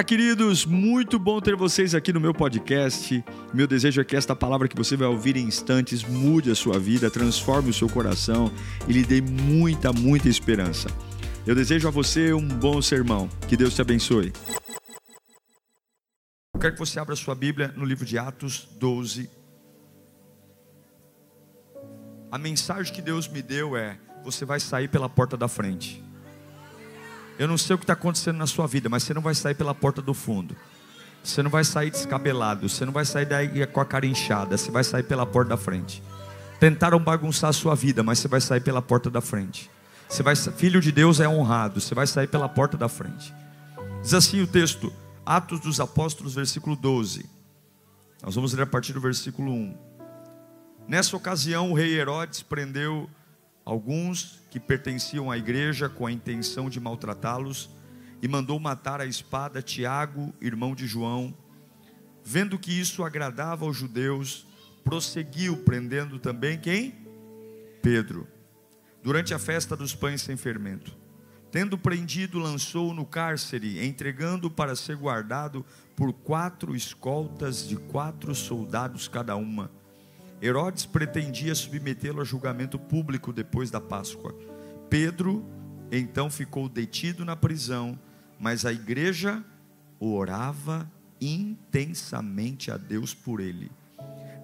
Fala, queridos! Muito bom ter vocês aqui no meu podcast. Meu desejo é que esta palavra que você vai ouvir em instantes mude a sua vida, transforme o seu coração e lhe dê muita, muita esperança. Eu desejo a você um bom sermão. Que Deus te abençoe. Eu quero que você abra sua Bíblia no livro de Atos 12. A mensagem que Deus me deu é: você vai sair pela porta da frente. Eu não sei o que está acontecendo na sua vida, mas você não vai sair pela porta do fundo. Você não vai sair descabelado, você não vai sair daí com a cara inchada, você vai sair pela porta da frente. Tentaram bagunçar a sua vida, mas você vai sair pela porta da frente. Você vai, filho de Deus é honrado, você vai sair pela porta da frente. Diz assim o texto, Atos dos Apóstolos, versículo 12. Nós vamos ler a partir do versículo 1. Nessa ocasião, o rei Herodes prendeu alguns que pertenciam à igreja com a intenção de maltratá-los e mandou matar a espada Tiago, irmão de João. Vendo que isso agradava aos judeus, prosseguiu prendendo também quem? Pedro. Durante a festa dos pães sem fermento. Tendo prendido, lançou-o no cárcere, entregando para ser guardado por quatro escoltas de quatro soldados cada uma Herodes pretendia submetê-lo a julgamento público depois da Páscoa. Pedro então ficou detido na prisão, mas a igreja orava intensamente a Deus por ele.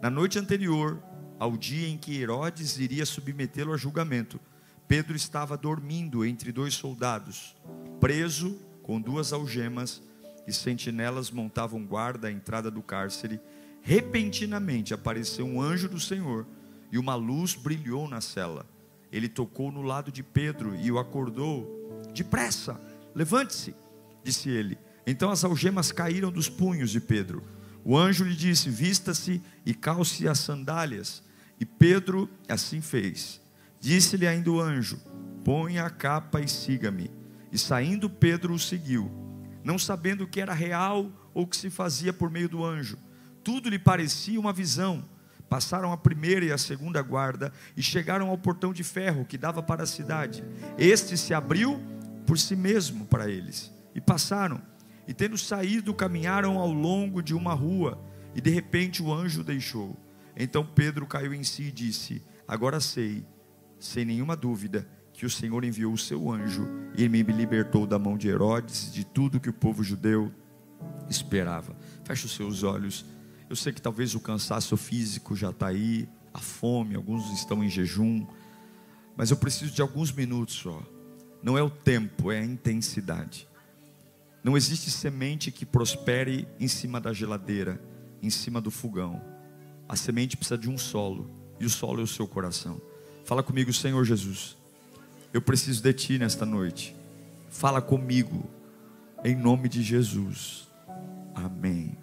Na noite anterior ao dia em que Herodes iria submetê-lo a julgamento, Pedro estava dormindo entre dois soldados, preso com duas algemas, e sentinelas montavam guarda à entrada do cárcere Repentinamente apareceu um anjo do Senhor e uma luz brilhou na cela. Ele tocou no lado de Pedro e o acordou. Depressa, levante-se, disse ele. Então as algemas caíram dos punhos de Pedro. O anjo lhe disse: Vista-se e calce as sandálias. E Pedro assim fez. Disse-lhe ainda o anjo: Ponha a capa e siga-me. E saindo Pedro o seguiu, não sabendo o que era real ou o que se fazia por meio do anjo tudo lhe parecia uma visão. Passaram a primeira e a segunda guarda e chegaram ao portão de ferro que dava para a cidade. Este se abriu por si mesmo para eles. E passaram. E tendo saído, caminharam ao longo de uma rua. E de repente o anjo deixou. Então Pedro caiu em si e disse: Agora sei, sem nenhuma dúvida, que o Senhor enviou o seu anjo e me libertou da mão de Herodes, de tudo que o povo judeu esperava. Feche os seus olhos. Eu sei que talvez o cansaço físico já está aí, a fome, alguns estão em jejum, mas eu preciso de alguns minutos só. Não é o tempo, é a intensidade. Não existe semente que prospere em cima da geladeira, em cima do fogão. A semente precisa de um solo, e o solo é o seu coração. Fala comigo, Senhor Jesus. Eu preciso de Ti nesta noite. Fala comigo, em nome de Jesus. Amém.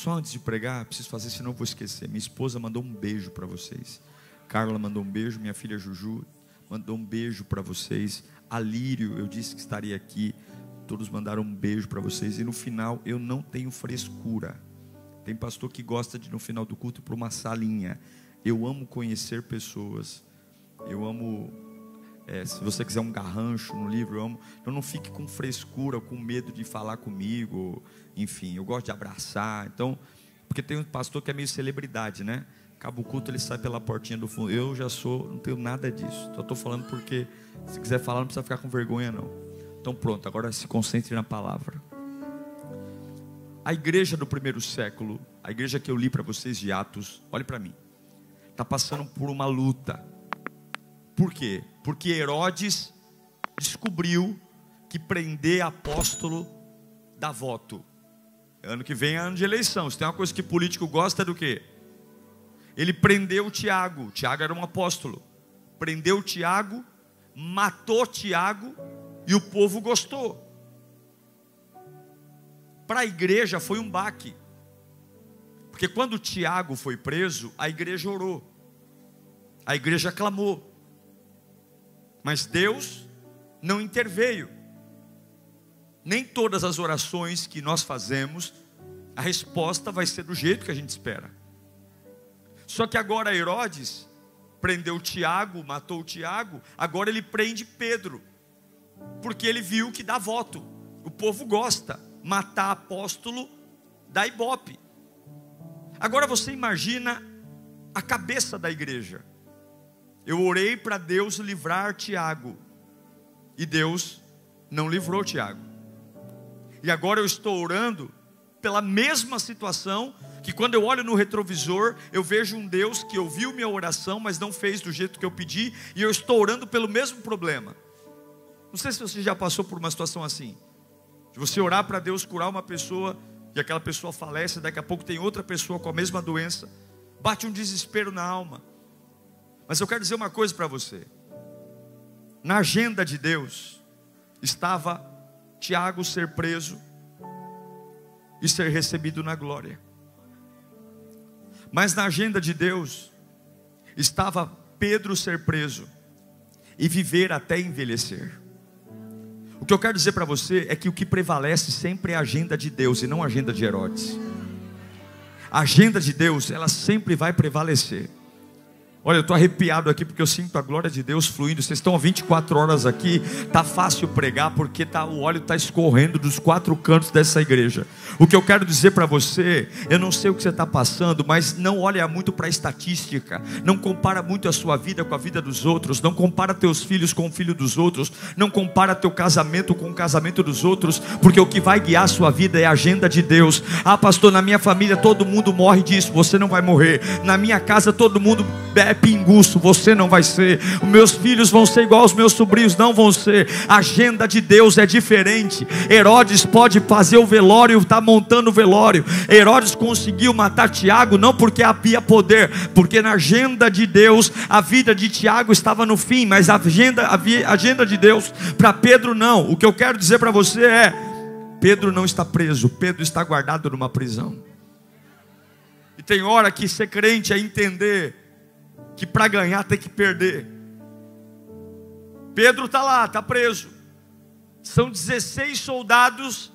Só antes de pregar, preciso fazer, senão vou esquecer. Minha esposa mandou um beijo para vocês. Carla mandou um beijo, minha filha Juju mandou um beijo para vocês. Alírio, eu disse que estaria aqui. Todos mandaram um beijo para vocês. E no final, eu não tenho frescura. Tem pastor que gosta de, no final do culto, para uma salinha. Eu amo conhecer pessoas. Eu amo é, se você quiser um garrancho no livro, eu amo. Então não fique com frescura, com medo de falar comigo. Enfim, eu gosto de abraçar. Então, porque tem um pastor que é meio celebridade, né? Acaba o culto, ele sai pela portinha do fundo. Eu já sou, não tenho nada disso. Só estou falando porque, se quiser falar, não precisa ficar com vergonha, não. Então pronto, agora se concentre na palavra. A igreja do primeiro século, a igreja que eu li para vocês de Atos, olhe para mim, está passando por uma luta por quê? Porque Herodes descobriu que prender apóstolo dá voto. Ano que vem é ano de eleição. Se tem uma coisa que político gosta é do quê? Ele prendeu Tiago. Tiago era um apóstolo. Prendeu Tiago, matou Tiago e o povo gostou. Para a igreja foi um baque. Porque quando Tiago foi preso, a igreja orou. A igreja clamou. Mas Deus não interveio. Nem todas as orações que nós fazemos, a resposta vai ser do jeito que a gente espera. Só que agora Herodes prendeu Tiago, matou Tiago, agora ele prende Pedro, porque ele viu que dá voto. O povo gosta. Matar apóstolo da ibope. Agora você imagina a cabeça da igreja. Eu orei para Deus livrar Tiago. E Deus não livrou Tiago. E agora eu estou orando pela mesma situação que quando eu olho no retrovisor, eu vejo um Deus que ouviu minha oração, mas não fez do jeito que eu pedi, e eu estou orando pelo mesmo problema. Não sei se você já passou por uma situação assim. De você orar para Deus curar uma pessoa e aquela pessoa falece, daqui a pouco tem outra pessoa com a mesma doença. Bate um desespero na alma. Mas eu quero dizer uma coisa para você. Na agenda de Deus estava Tiago ser preso e ser recebido na glória. Mas na agenda de Deus estava Pedro ser preso e viver até envelhecer. O que eu quero dizer para você é que o que prevalece sempre é a agenda de Deus e não a agenda de Herodes. A agenda de Deus, ela sempre vai prevalecer. Olha, eu estou arrepiado aqui porque eu sinto a glória de Deus fluindo. Vocês estão 24 horas aqui, tá fácil pregar porque tá, o óleo está escorrendo dos quatro cantos dessa igreja. O que eu quero dizer para você, eu não sei o que você está passando, mas não olha muito para a estatística, não compara muito a sua vida com a vida dos outros, não compara teus filhos com o filho dos outros, não compara teu casamento com o casamento dos outros, porque o que vai guiar a sua vida é a agenda de Deus. Ah, pastor, na minha família todo mundo morre disso, você não vai morrer. Na minha casa todo mundo bebe é pinguço, você não vai ser. Os meus filhos vão ser igual aos meus sobrinhos, não vão ser. A agenda de Deus é diferente. Herodes pode fazer o velório, está montando o velório. Herodes conseguiu matar Tiago, não porque havia poder, porque na agenda de Deus a vida de Tiago estava no fim, mas a agenda, a agenda de Deus para Pedro não. O que eu quero dizer para você é: Pedro não está preso, Pedro está guardado numa prisão. E tem hora que ser crente é entender que para ganhar tem que perder. Pedro está lá, está preso. São 16 soldados.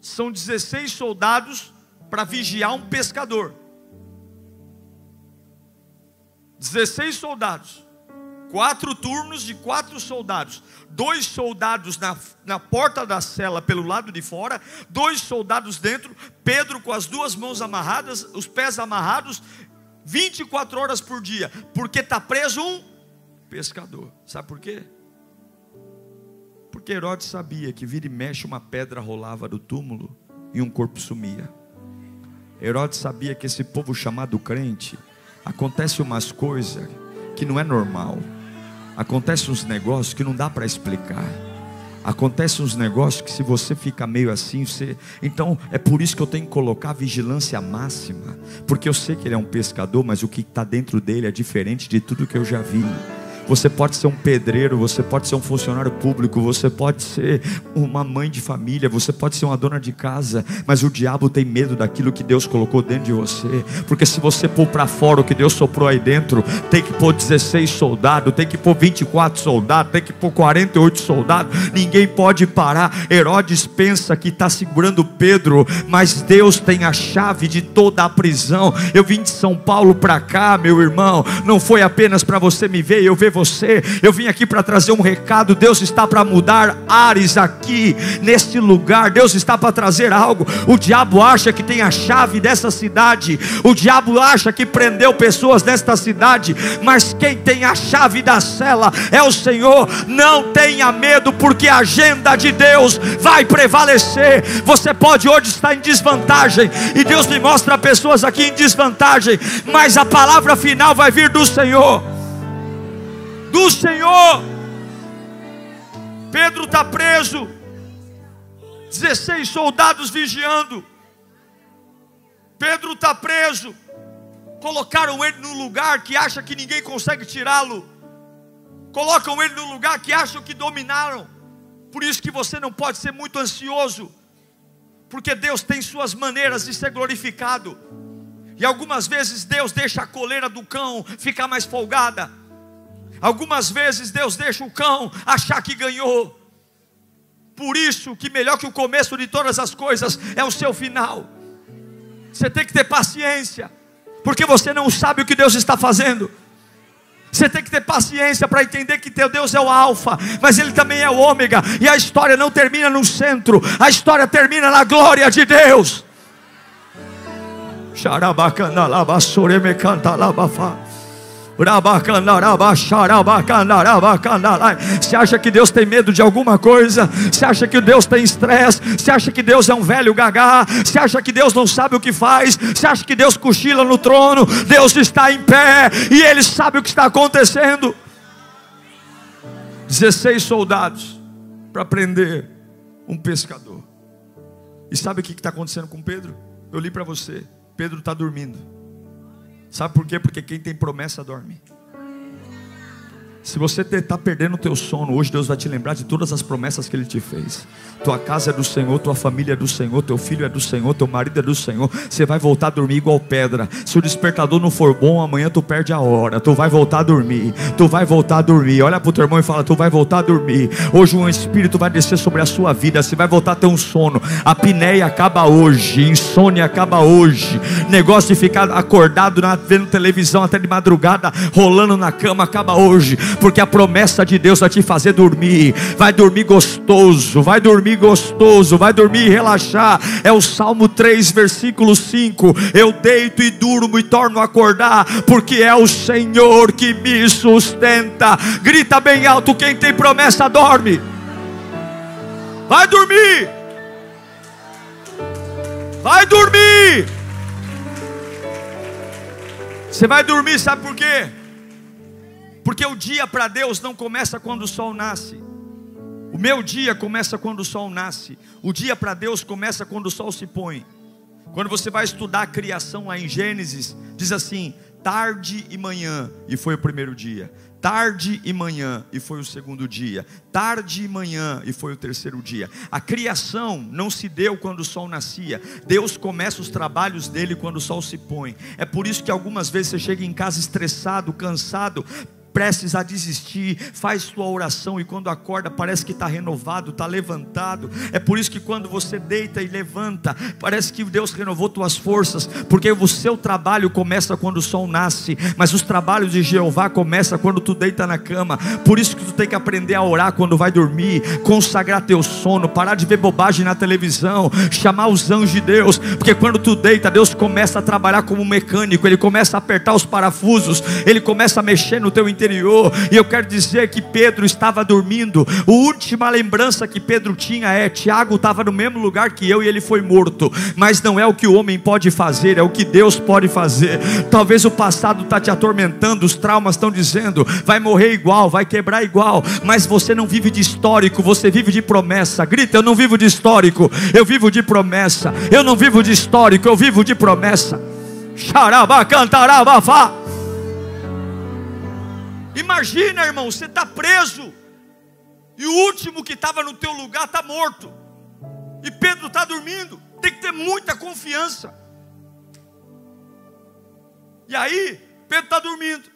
São 16 soldados para vigiar um pescador. 16 soldados. Quatro turnos de quatro soldados. Dois soldados na, na porta da cela pelo lado de fora, dois soldados dentro, Pedro com as duas mãos amarradas, os pés amarrados, 24 horas por dia, porque está preso um pescador. Sabe por quê? Porque Herodes sabia que vira e mexe uma pedra rolava do túmulo e um corpo sumia. Herodes sabia que esse povo chamado crente acontece umas coisas que não é normal. Acontece uns negócios que não dá para explicar. Acontece uns negócios que se você fica meio assim, você. Então é por isso que eu tenho que colocar vigilância máxima. Porque eu sei que ele é um pescador, mas o que está dentro dele é diferente de tudo que eu já vi. Você pode ser um pedreiro, você pode ser um funcionário público, você pode ser uma mãe de família, você pode ser uma dona de casa, mas o diabo tem medo daquilo que Deus colocou dentro de você, porque se você pôr para fora o que Deus soprou aí dentro, tem que pôr 16 soldados, tem que pôr 24 soldados, tem que pôr 48 soldados, ninguém pode parar. Herodes pensa que está segurando Pedro, mas Deus tem a chave de toda a prisão. Eu vim de São Paulo para cá, meu irmão, não foi apenas para você me ver, eu ver você você. Eu vim aqui para trazer um recado. Deus está para mudar ares aqui, neste lugar. Deus está para trazer algo. O diabo acha que tem a chave dessa cidade. O diabo acha que prendeu pessoas nesta cidade. Mas quem tem a chave da cela é o Senhor. Não tenha medo, porque a agenda de Deus vai prevalecer. Você pode hoje estar em desvantagem. E Deus me mostra pessoas aqui em desvantagem. Mas a palavra final vai vir do Senhor do Senhor. Pedro está preso, 16 soldados vigiando. Pedro está preso. Colocaram ele num lugar que acha que ninguém consegue tirá-lo. Colocam ele num lugar que acham que dominaram. Por isso que você não pode ser muito ansioso. Porque Deus tem suas maneiras de ser glorificado. E algumas vezes Deus deixa a coleira do cão ficar mais folgada. Algumas vezes Deus deixa o cão achar que ganhou. Por isso que melhor que o começo de todas as coisas é o seu final. Você tem que ter paciência, porque você não sabe o que Deus está fazendo. Você tem que ter paciência para entender que teu Deus é o alfa, mas ele também é o ômega, e a história não termina no centro, a história termina na glória de Deus. Xarabacandalabasore canta labafa. Você acha que Deus tem medo de alguma coisa? Você acha que Deus tem estresse? Você acha que Deus é um velho gagá? Você acha que Deus não sabe o que faz? Você acha que Deus cochila no trono? Deus está em pé e Ele sabe o que está acontecendo. 16 soldados para prender um pescador. E sabe o que está acontecendo com Pedro? Eu li para você. Pedro está dormindo. Sabe por quê? Porque quem tem promessa dorme. Se você está perdendo o teu sono, hoje Deus vai te lembrar de todas as promessas que Ele te fez. Tua casa é do Senhor, tua família é do Senhor, teu filho é do Senhor, teu marido é do Senhor. Você vai voltar a dormir igual pedra. Se o despertador não for bom, amanhã tu perde a hora. Tu vai voltar a dormir. Tu vai voltar a dormir. Olha para o teu irmão e fala: Tu vai voltar a dormir. Hoje um espírito vai descer sobre a sua vida. Você vai voltar a ter um sono. A pinéia acaba hoje. Insônia acaba hoje. Negócio de ficar acordado vendo televisão até de madrugada, rolando na cama, acaba hoje porque a promessa de Deus vai te fazer dormir, vai dormir gostoso, vai dormir gostoso, vai dormir e relaxar. É o Salmo 3, versículo 5: Eu deito e durmo e torno a acordar, porque é o Senhor que me sustenta. Grita bem alto: quem tem promessa dorme. Vai dormir. Vai dormir. Você vai dormir, sabe por quê? Porque o dia para Deus não começa quando o sol nasce. O meu dia começa quando o sol nasce. O dia para Deus começa quando o sol se põe. Quando você vai estudar a criação lá em Gênesis, diz assim: tarde e manhã, e foi o primeiro dia. Tarde e manhã, e foi o segundo dia. Tarde e manhã, e foi o terceiro dia. A criação não se deu quando o sol nascia. Deus começa os trabalhos dele quando o sol se põe. É por isso que algumas vezes você chega em casa estressado, cansado, prestes a desistir, faz sua oração e quando acorda parece que está renovado, está levantado. É por isso que quando você deita e levanta, parece que Deus renovou tuas forças, porque o seu trabalho começa quando o sol nasce, mas os trabalhos de Jeová começam quando tu deita na cama. Por isso que tu tem que aprender a orar quando vai dormir, consagrar teu sono, parar de ver bobagem na televisão, chamar os anjos de Deus, porque quando tu deita, Deus começa a trabalhar como mecânico, ele começa a apertar os parafusos, ele começa a mexer no teu interior interior. E eu quero dizer que Pedro estava dormindo. A última lembrança que Pedro tinha é: Tiago estava no mesmo lugar que eu e ele foi morto. Mas não é o que o homem pode fazer, é o que Deus pode fazer. Talvez o passado está te atormentando, os traumas estão dizendo: vai morrer igual, vai quebrar igual. Mas você não vive de histórico, você vive de promessa. Grita: eu não vivo de histórico, eu vivo de promessa. Eu não vivo de histórico, eu vivo de promessa. Xarabá, cantarabá, Imagina, irmão, você está preso e o último que estava no teu lugar está morto. E Pedro está dormindo. Tem que ter muita confiança. E aí, Pedro está dormindo.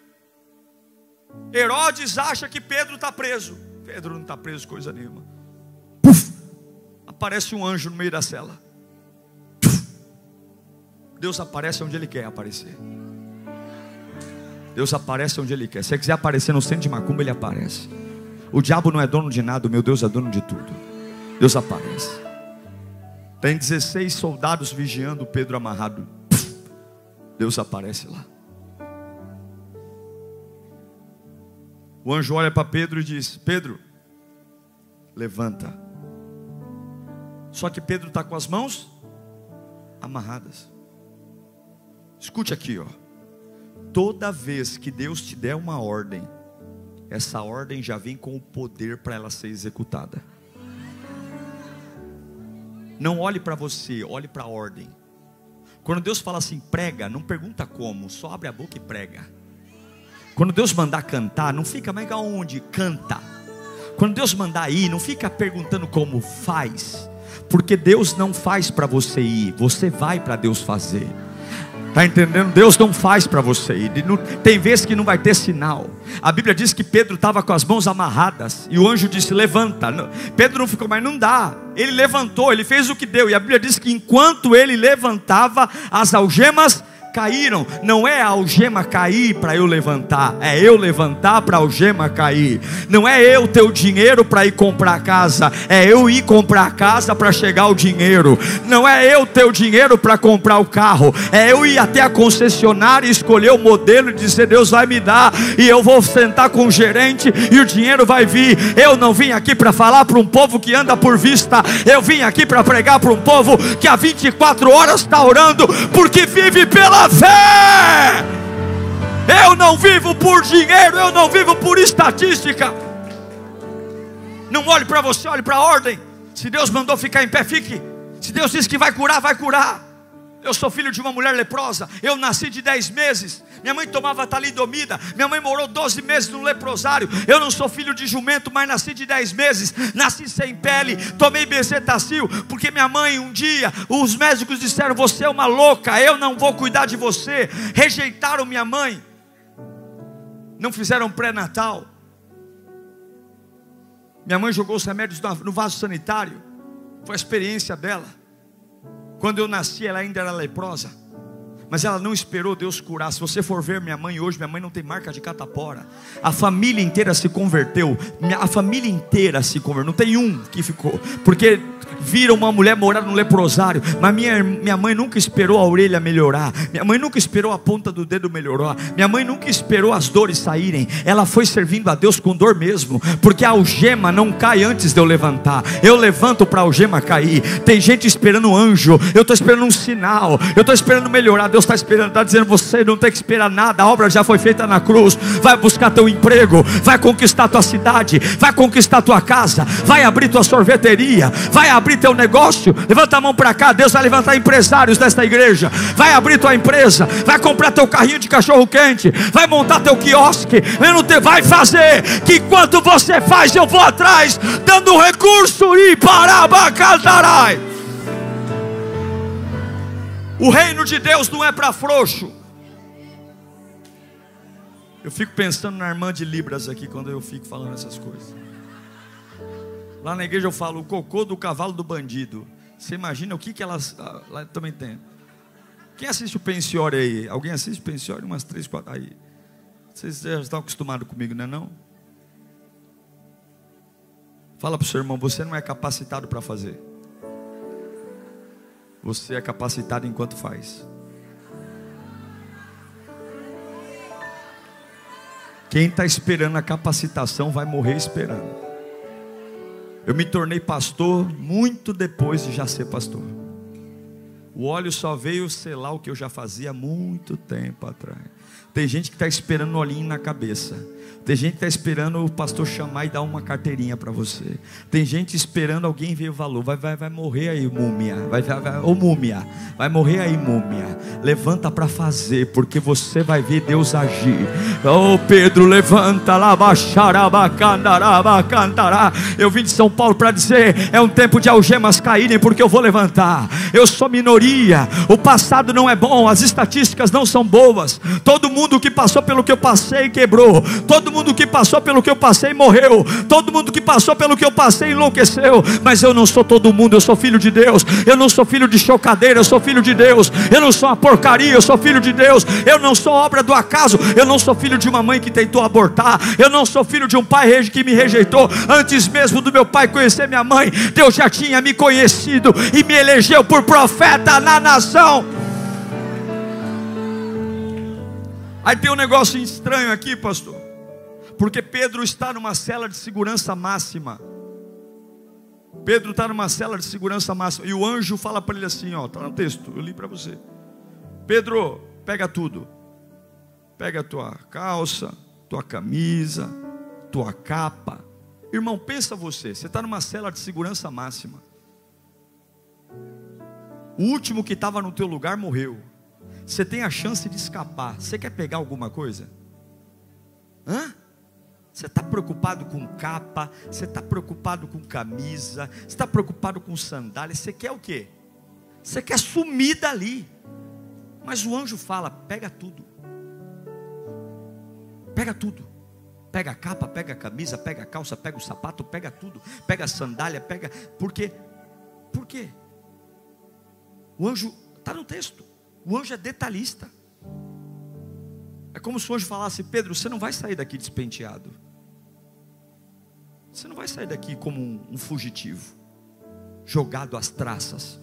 Herodes acha que Pedro está preso. Pedro não está preso coisa nenhuma. Puf, aparece um anjo no meio da cela. Puf, Deus aparece onde Ele quer aparecer. Deus aparece onde Ele quer. Se você quiser aparecer no centro de Macumba, Ele aparece. O diabo não é dono de nada, o meu Deus é dono de tudo. Deus aparece. Tem 16 soldados vigiando Pedro amarrado. Deus aparece lá. O anjo olha para Pedro e diz: Pedro, levanta. Só que Pedro está com as mãos amarradas. Escute aqui, ó toda vez que Deus te der uma ordem, essa ordem já vem com o poder para ela ser executada. Não olhe para você, olhe para a ordem. Quando Deus fala assim, prega, não pergunta como, só abre a boca e prega. Quando Deus mandar cantar, não fica, mas aonde? Canta. Quando Deus mandar ir, não fica perguntando como faz, porque Deus não faz para você ir, você vai para Deus fazer. Está entendendo? Deus não faz para você ir. Tem vezes que não vai ter sinal. A Bíblia diz que Pedro estava com as mãos amarradas e o anjo disse: Levanta. Pedro não ficou, mas não dá. Ele levantou, ele fez o que deu. E a Bíblia diz que enquanto ele levantava, as algemas caíram. Não é a algema cair para eu levantar, é eu levantar para a algema cair. Não é eu ter o dinheiro para ir comprar casa, é eu ir comprar casa para chegar o dinheiro. Não é eu ter o dinheiro para comprar o carro, é eu ir até a concessionária e escolher o modelo e dizer: Deus vai me dar, e eu vou sentar com o gerente e o dinheiro vai vir. Eu não vim aqui para falar para um povo que anda por vista, eu vim aqui para pregar para um povo que há 24 horas está orando, porque vive pela fé. Eu não vivo por dinheiro, eu não vivo por estatística. Não olhe para você, olhe para a ordem. Se Deus mandou ficar em pé, fique. Se Deus disse que vai curar, vai curar. Eu sou filho de uma mulher leprosa. Eu nasci de 10 meses. Minha mãe tomava talidomida. Minha mãe morou 12 meses no leprosário. Eu não sou filho de jumento, mas nasci de 10 meses. Nasci sem pele. Tomei bezetacil. Porque minha mãe, um dia, os médicos disseram: Você é uma louca. Eu não vou cuidar de você. Rejeitaram minha mãe. Não fizeram pré-natal. Minha mãe jogou os remédios no vaso sanitário. Foi a experiência dela. Quando eu nasci, ela ainda era leprosa. Mas ela não esperou Deus curar. Se você for ver minha mãe hoje, minha mãe não tem marca de catapora. A família inteira se converteu. A família inteira se converteu. Não tem um que ficou. Porque viram uma mulher morar no leprosário, mas minha, minha mãe nunca esperou a orelha melhorar, minha mãe nunca esperou a ponta do dedo melhorar, minha mãe nunca esperou as dores saírem, ela foi servindo a Deus com dor mesmo, porque a algema não cai antes de eu levantar, eu levanto para a algema cair. Tem gente esperando um anjo, eu estou esperando um sinal, eu estou esperando melhorar. Deus está esperando, está dizendo: você não tem que esperar nada, a obra já foi feita na cruz. Vai buscar teu emprego, vai conquistar tua cidade, vai conquistar tua casa, vai abrir tua sorveteria, vai abrir teu negócio, levanta a mão para cá. Deus vai levantar empresários desta igreja. Vai abrir tua empresa, vai comprar teu carrinho de cachorro quente, vai montar teu quiosque, vai fazer que enquanto você faz, eu vou atrás, dando recurso e parabacantarai. O reino de Deus não é para frouxo. Eu fico pensando na irmã de Libras aqui quando eu fico falando essas coisas. Lá na igreja eu falo o cocô do cavalo do bandido. Você imagina o que, que elas ah, lá também tem. Quem assiste o Pensiore aí? Alguém assiste o Pensiore? Umas três, quatro aí. Vocês já estão acostumados comigo, não é não? Fala para o seu irmão, você não é capacitado para fazer. Você é capacitado enquanto faz. Quem está esperando a capacitação vai morrer esperando. Eu me tornei pastor muito depois de já ser pastor. O óleo só veio selar o que eu já fazia há muito tempo atrás. Tem gente que está esperando um olhinho na cabeça. Tem gente que está esperando o pastor chamar e dar uma carteirinha para você. Tem gente esperando alguém ver o valor. Vai, vai, vai morrer aí, múmia. Vai, vai, vai, ô múmia. Vai morrer aí, múmia. Levanta para fazer, porque você vai ver Deus agir. Ô oh, Pedro, levanta lá, cantará. Eu vim de São Paulo para dizer: é um tempo de algemas caírem, porque eu vou levantar. Eu sou minoria. O passado não é bom, as estatísticas não são boas. Todo mundo que passou pelo que eu passei quebrou. Todo mundo que passou pelo que eu passei morreu. Todo mundo que passou pelo que eu passei enlouqueceu. Mas eu não sou todo mundo, eu sou filho de Deus. Eu não sou filho de chocadeira, eu sou filho de Deus. Eu não sou uma porcaria, eu sou filho de Deus. Eu não sou obra do acaso. Eu não sou filho de uma mãe que tentou abortar. Eu não sou filho de um pai que me rejeitou. Antes mesmo do meu pai conhecer minha mãe, Deus já tinha me conhecido e me elegeu por profeta na nação. Aí tem um negócio estranho aqui, pastor. Porque Pedro está numa cela de segurança máxima. Pedro está numa cela de segurança máxima. E o anjo fala para ele assim: ó, está no texto, eu li para você. Pedro, pega tudo. Pega a tua calça, tua camisa, tua capa. Irmão, pensa você, você está numa cela de segurança máxima. O último que estava no teu lugar morreu. Você tem a chance de escapar. Você quer pegar alguma coisa? Hã? Você está preocupado com capa, você está preocupado com camisa, você está preocupado com sandália, você quer o quê? Você quer sumir dali. Mas o anjo fala: pega tudo. Pega tudo. Pega a capa, pega a camisa, pega a calça, pega o sapato, pega tudo. Pega a sandália, pega. Por quê? Por quê? O anjo, está no texto. O anjo é detalhista. É como se o anjo falasse: Pedro, você não vai sair daqui despenteado. Você não vai sair daqui como um, fugitivo, jogado às traças.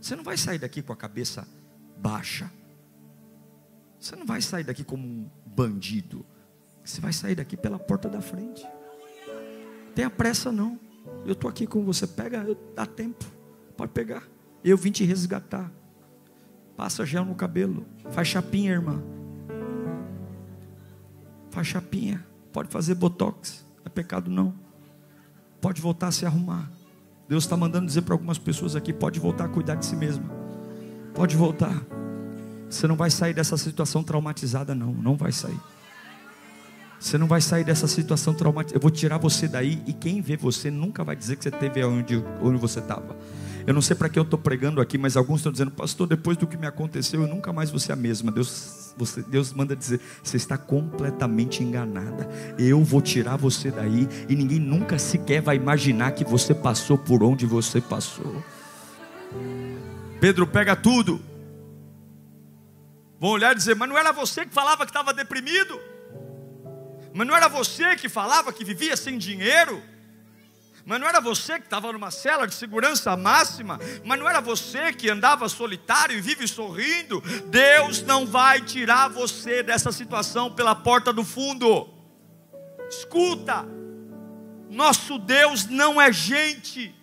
Você não vai sair daqui com a cabeça baixa. Você não vai sair daqui como um bandido. Você vai sair daqui pela porta da frente. Tenha pressa não. Eu estou aqui com você. Pega, dá tempo. Pode pegar. Eu vim te resgatar. Passa gel no cabelo. Faz chapinha, irmã. Faz chapinha. Pode fazer botox. Pecado não. Pode voltar a se arrumar. Deus está mandando dizer para algumas pessoas aqui: pode voltar a cuidar de si mesma. Pode voltar. Você não vai sair dessa situação traumatizada, não. Não vai sair. Você não vai sair dessa situação traumatizada. Eu vou tirar você daí e quem vê você nunca vai dizer que você teve onde, onde você estava. Eu não sei para que eu estou pregando aqui, mas alguns estão dizendo, pastor, depois do que me aconteceu, eu nunca mais vou ser a mesma. Deus, você, Deus manda dizer, você está completamente enganada. Eu vou tirar você daí e ninguém nunca sequer vai imaginar que você passou por onde você passou. Pedro pega tudo. Vão olhar e dizer, mas não era você que falava que estava deprimido? Mas não era você que falava que vivia sem dinheiro? Mas não era você que estava numa cela de segurança máxima? Mas não era você que andava solitário e vive sorrindo? Deus não vai tirar você dessa situação pela porta do fundo. Escuta, nosso Deus não é gente.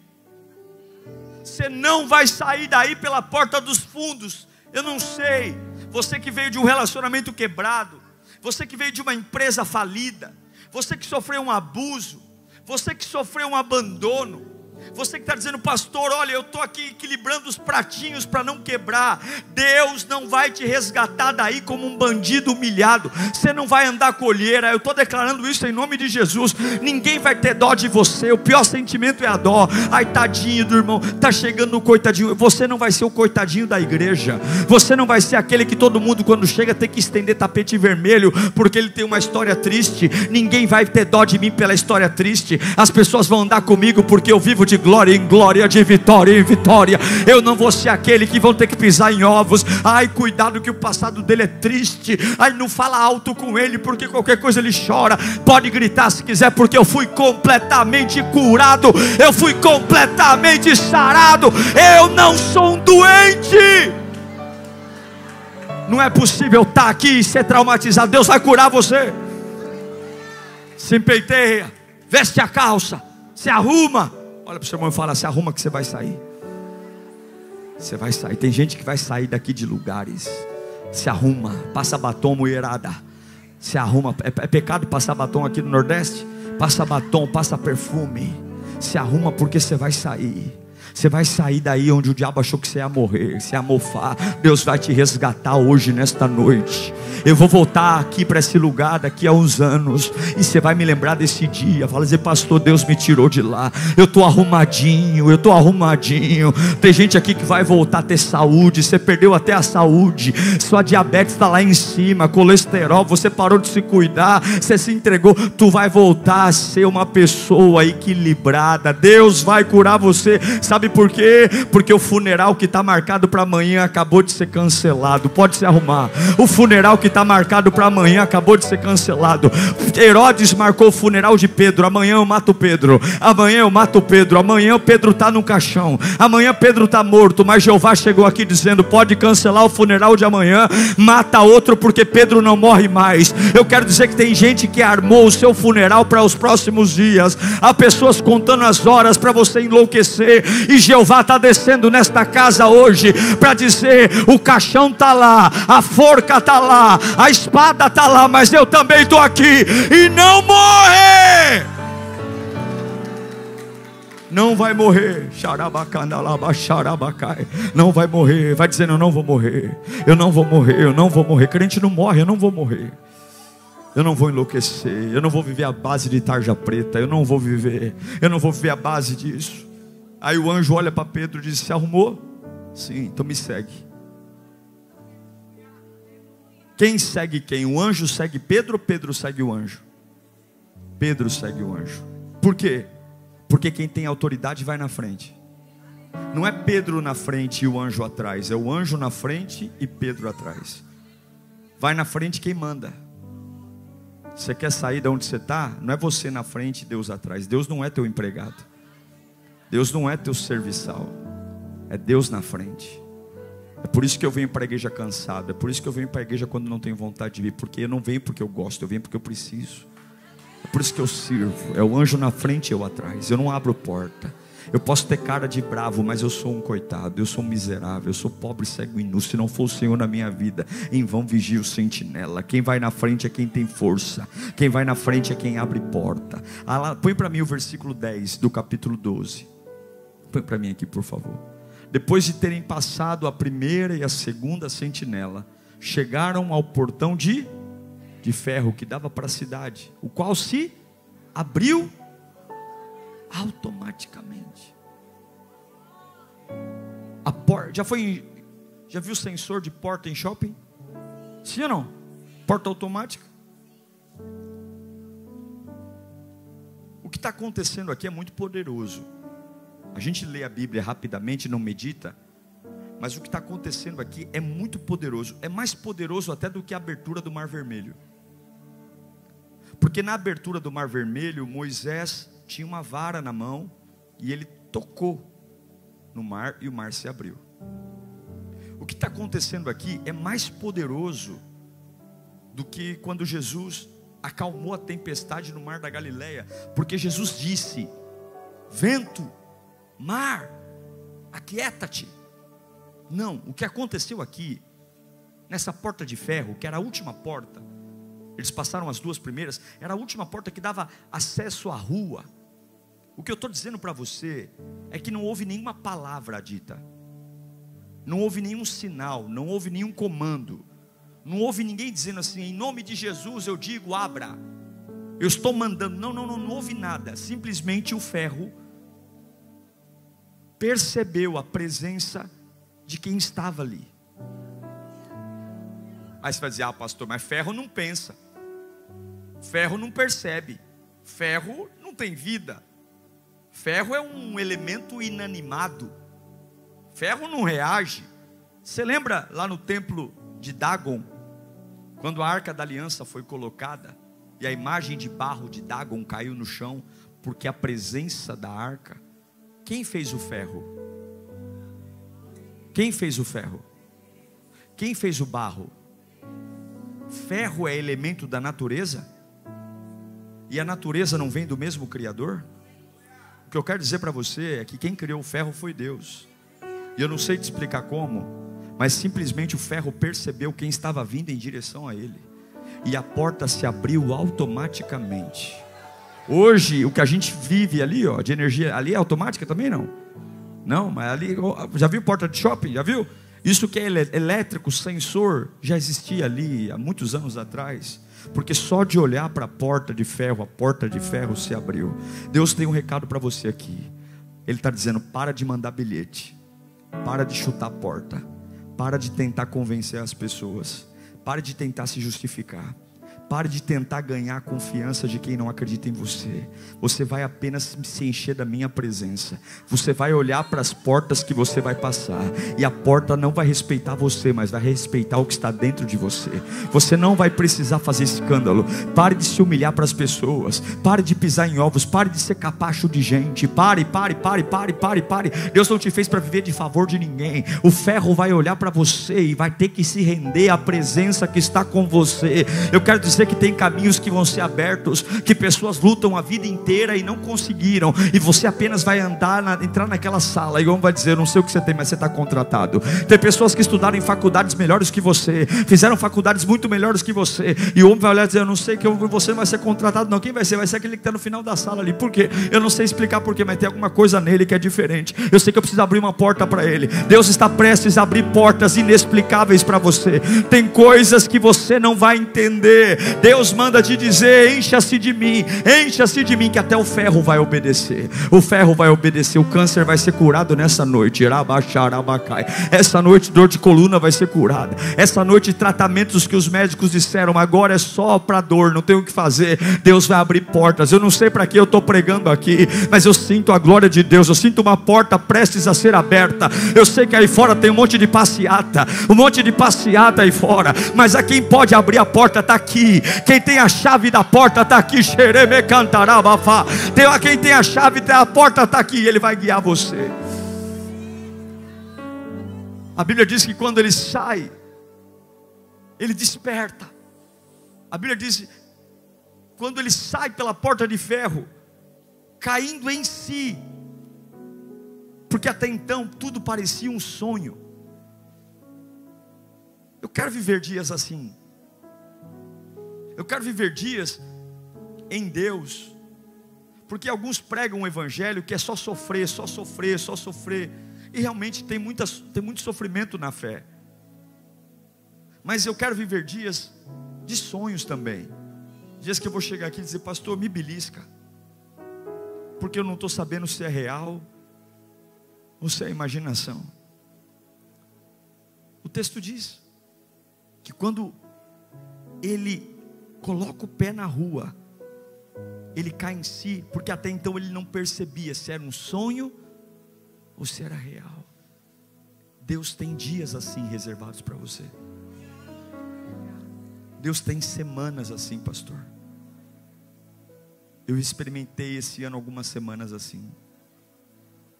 Você não vai sair daí pela porta dos fundos. Eu não sei. Você que veio de um relacionamento quebrado, você que veio de uma empresa falida, você que sofreu um abuso, você que sofreu um abandono, você que está dizendo, pastor, olha, eu estou aqui equilibrando os pratinhos para não quebrar. Deus não vai te resgatar daí como um bandido humilhado. Você não vai andar colheira. Eu estou declarando isso em nome de Jesus. Ninguém vai ter dó de você. O pior sentimento é a dó. Ai, tadinho do irmão, tá chegando o coitadinho. Você não vai ser o coitadinho da igreja. Você não vai ser aquele que todo mundo quando chega tem que estender tapete vermelho porque ele tem uma história triste. Ninguém vai ter dó de mim pela história triste. As pessoas vão andar comigo porque eu vivo de glória em glória, de vitória em vitória. Eu não vou ser aquele que vão ter que pisar em ovos. Ai, cuidado que o passado dele é triste. Ai, não fala alto com ele, porque qualquer coisa ele chora. Pode gritar se quiser, porque eu fui completamente curado. Eu fui completamente sarado. Eu não sou um doente. Não é possível estar aqui e ser traumatizado. Deus vai curar você. Se empeiteia, veste a calça, se arruma, Olha para o seu irmão e fala: se arruma que você vai sair. Você vai sair. Tem gente que vai sair daqui de lugares. Se arruma, passa batom, mulherada. Se arruma. É, é pecado passar batom aqui no Nordeste? Passa batom, passa perfume. Se arruma porque você vai sair. Você vai sair daí onde o diabo achou que você ia morrer, você ia mofar. Deus vai te resgatar hoje, nesta noite. Eu vou voltar aqui para esse lugar daqui a uns anos. E você vai me lembrar desse dia. Fala dizer, pastor, Deus me tirou de lá. Eu estou arrumadinho, eu estou arrumadinho. Tem gente aqui que vai voltar a ter saúde. Você perdeu até a saúde. Sua diabetes está lá em cima, colesterol. Você parou de se cuidar. Você se entregou. Tu vai voltar a ser uma pessoa equilibrada. Deus vai curar você. Sabe por quê? Porque o funeral que está marcado para amanhã acabou de ser cancelado. Pode se arrumar. O funeral que está marcado para amanhã acabou de ser cancelado. Herodes marcou o funeral de Pedro. Amanhã eu mato Pedro. Amanhã eu mato Pedro. Amanhã Pedro está no caixão. Amanhã Pedro está morto. Mas Jeová chegou aqui dizendo: pode cancelar o funeral de amanhã. Mata outro porque Pedro não morre mais. Eu quero dizer que tem gente que armou o seu funeral para os próximos dias. Há pessoas contando as horas para você enlouquecer. E Jeová está descendo nesta casa hoje para dizer: o caixão está lá, a forca está lá, a espada está lá, mas eu também estou aqui e não morrer. Não vai morrer, não vai morrer, vai dizendo: Eu não vou morrer, eu não vou morrer, eu não vou morrer. Crente não morre, eu não vou morrer. Eu não vou enlouquecer, eu não vou viver a base de tarja preta, eu não vou viver, eu não vou viver a base disso. Aí o anjo olha para Pedro e diz: Se arrumou? Sim, então me segue. Quem segue quem? O anjo segue Pedro ou Pedro segue o anjo? Pedro segue o anjo. Por quê? Porque quem tem autoridade vai na frente. Não é Pedro na frente e o anjo atrás, é o anjo na frente e Pedro atrás. Vai na frente quem manda. Você quer sair de onde você está? Não é você na frente e Deus atrás. Deus não é teu empregado. Deus não é teu serviçal. É Deus na frente. É por isso que eu venho para a igreja cansado. É por isso que eu venho para a igreja quando não tenho vontade de vir. Porque eu não venho porque eu gosto, eu venho porque eu preciso. É por isso que eu sirvo. É o anjo na frente e eu atrás. Eu não abro porta. Eu posso ter cara de bravo, mas eu sou um coitado, eu sou um miserável, eu sou pobre, cego e nu. Se não for o Senhor na minha vida, em vão vigia o sentinela. Quem vai na frente é quem tem força, quem vai na frente é quem abre porta. Ah, põe para mim o versículo 10 do capítulo 12. Põe para mim aqui, por favor. Depois de terem passado a primeira e a segunda sentinela, chegaram ao portão de, de ferro que dava para a cidade, o qual se abriu automaticamente. A porta, já foi, já viu sensor de porta em shopping? Sim ou não? Porta automática. O que está acontecendo aqui é muito poderoso. A gente lê a Bíblia rapidamente, não medita, mas o que está acontecendo aqui é muito poderoso. É mais poderoso até do que a abertura do Mar Vermelho. Porque na abertura do Mar Vermelho, Moisés tinha uma vara na mão e ele tocou no mar e o mar se abriu. O que está acontecendo aqui é mais poderoso do que quando Jesus acalmou a tempestade no mar da Galileia, porque Jesus disse: vento, mar, aquieta-te. Não, o que aconteceu aqui, nessa porta de ferro, que era a última porta, eles passaram as duas primeiras, era a última porta que dava acesso à rua. O que eu estou dizendo para você é que não houve nenhuma palavra dita, não houve nenhum sinal, não houve nenhum comando, não houve ninguém dizendo assim, em nome de Jesus eu digo, abra, eu estou mandando. Não, não, não, não houve nada, simplesmente o ferro percebeu a presença de quem estava ali. Aí você vai dizer, ah, pastor, mas ferro não pensa, ferro não percebe, ferro não tem vida. Ferro é um elemento inanimado. Ferro não reage. Você lembra lá no templo de Dagon, quando a arca da aliança foi colocada e a imagem de barro de Dagon caiu no chão, porque a presença da arca. Quem fez o ferro? Quem fez o ferro? Quem fez o barro? Ferro é elemento da natureza? E a natureza não vem do mesmo Criador? O que eu quero dizer para você é que quem criou o ferro foi Deus. E eu não sei te explicar como, mas simplesmente o ferro percebeu quem estava vindo em direção a ele. E a porta se abriu automaticamente. Hoje, o que a gente vive ali, ó, de energia, ali é automática também não? Não, mas ali, já viu porta de shopping? Já viu? Isso que é elétrico, sensor, já existia ali há muitos anos atrás porque só de olhar para a porta de ferro, a porta de ferro se abriu. Deus tem um recado para você aqui. Ele está dizendo: para de mandar bilhete, para de chutar a porta, para de tentar convencer as pessoas, para de tentar se justificar. Pare de tentar ganhar a confiança de quem não acredita em você. Você vai apenas se encher da minha presença. Você vai olhar para as portas que você vai passar. E a porta não vai respeitar você, mas vai respeitar o que está dentro de você. Você não vai precisar fazer escândalo. Pare de se humilhar para as pessoas. Pare de pisar em ovos. Pare de ser capacho de gente. Pare, pare, pare, pare, pare, pare. Deus não te fez para viver de favor de ninguém. O ferro vai olhar para você e vai ter que se render à presença que está com você. Eu quero dizer que tem caminhos que vão ser abertos, que pessoas lutam a vida inteira e não conseguiram, e você apenas vai andar, na, entrar naquela sala, e o homem vai dizer: não sei o que você tem, mas você está contratado. Tem pessoas que estudaram em faculdades melhores que você, fizeram faculdades muito melhores que você, e o homem vai olhar e dizer: Eu não sei que você vai ser contratado, não. Quem vai ser? Vai ser aquele que está no final da sala ali. Por quê? Eu não sei explicar porquê, mas tem alguma coisa nele que é diferente. Eu sei que eu preciso abrir uma porta para ele. Deus está prestes a abrir portas inexplicáveis para você. Tem coisas que você não vai entender, Deus manda te dizer: encha-se de mim, encha-se de mim, que até o ferro vai obedecer. O ferro vai obedecer, o câncer vai ser curado nessa noite. Essa noite, dor de coluna vai ser curada. Essa noite, tratamentos que os médicos disseram, agora é só para dor, não tem o que fazer. Deus vai abrir portas. Eu não sei para que eu estou pregando aqui, mas eu sinto a glória de Deus. Eu sinto uma porta prestes a ser aberta. Eu sei que aí fora tem um monte de passeata, um monte de passeata aí fora, mas a quem pode abrir a porta está aqui. Quem tem a chave da porta está aqui. Xereme cantarabafá. Tem quem tem a chave da porta está aqui. Ele vai guiar você. A Bíblia diz que quando ele sai, ele desperta. A Bíblia diz: quando ele sai pela porta de ferro, caindo em si, porque até então tudo parecia um sonho. Eu quero viver dias assim. Eu quero viver dias em Deus. Porque alguns pregam um evangelho que é só sofrer, só sofrer, só sofrer. E realmente tem, muitas, tem muito sofrimento na fé. Mas eu quero viver dias de sonhos também. Dias que eu vou chegar aqui e dizer, pastor, me belisca. Porque eu não estou sabendo se é real ou se é imaginação. O texto diz que quando ele coloca o pé na rua, ele cai em si, porque até então ele não percebia se era um sonho ou se era real. Deus tem dias assim reservados para você. Deus tem semanas assim, pastor. Eu experimentei esse ano algumas semanas assim.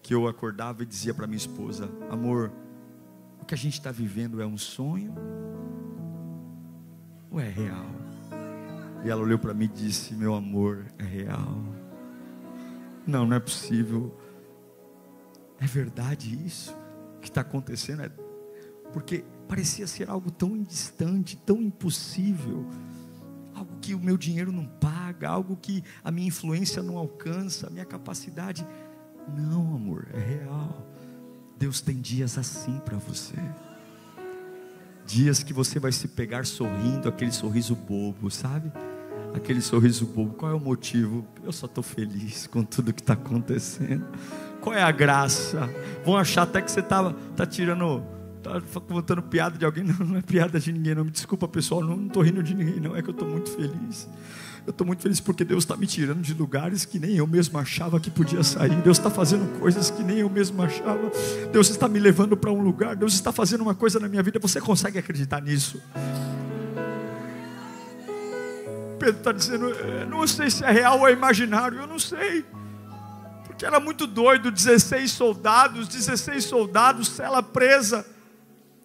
Que eu acordava e dizia para minha esposa: Amor, o que a gente está vivendo é um sonho ou é real? E ela olhou para mim e disse: Meu amor, é real. Não, não é possível. É verdade isso que está acontecendo? É porque parecia ser algo tão distante, tão impossível algo que o meu dinheiro não paga, algo que a minha influência não alcança, a minha capacidade. Não, amor, é real. Deus tem dias assim para você. Dias que você vai se pegar sorrindo, aquele sorriso bobo, sabe? Aquele sorriso bobo. Qual é o motivo? Eu só estou feliz com tudo que está acontecendo. Qual é a graça? Vão achar até que você está tá tirando Está contando piada de alguém. Não, não é piada de ninguém. Não me desculpa, pessoal. Não estou rindo de ninguém. Não é que eu estou muito feliz. Eu estou muito feliz porque Deus está me tirando de lugares que nem eu mesmo achava que podia sair. Deus está fazendo coisas que nem eu mesmo achava. Deus está me levando para um lugar. Deus está fazendo uma coisa na minha vida. Você consegue acreditar nisso? Pedro está dizendo: não sei se é real ou é imaginário. Eu não sei. Porque era muito doido 16 soldados, 16 soldados, cela presa.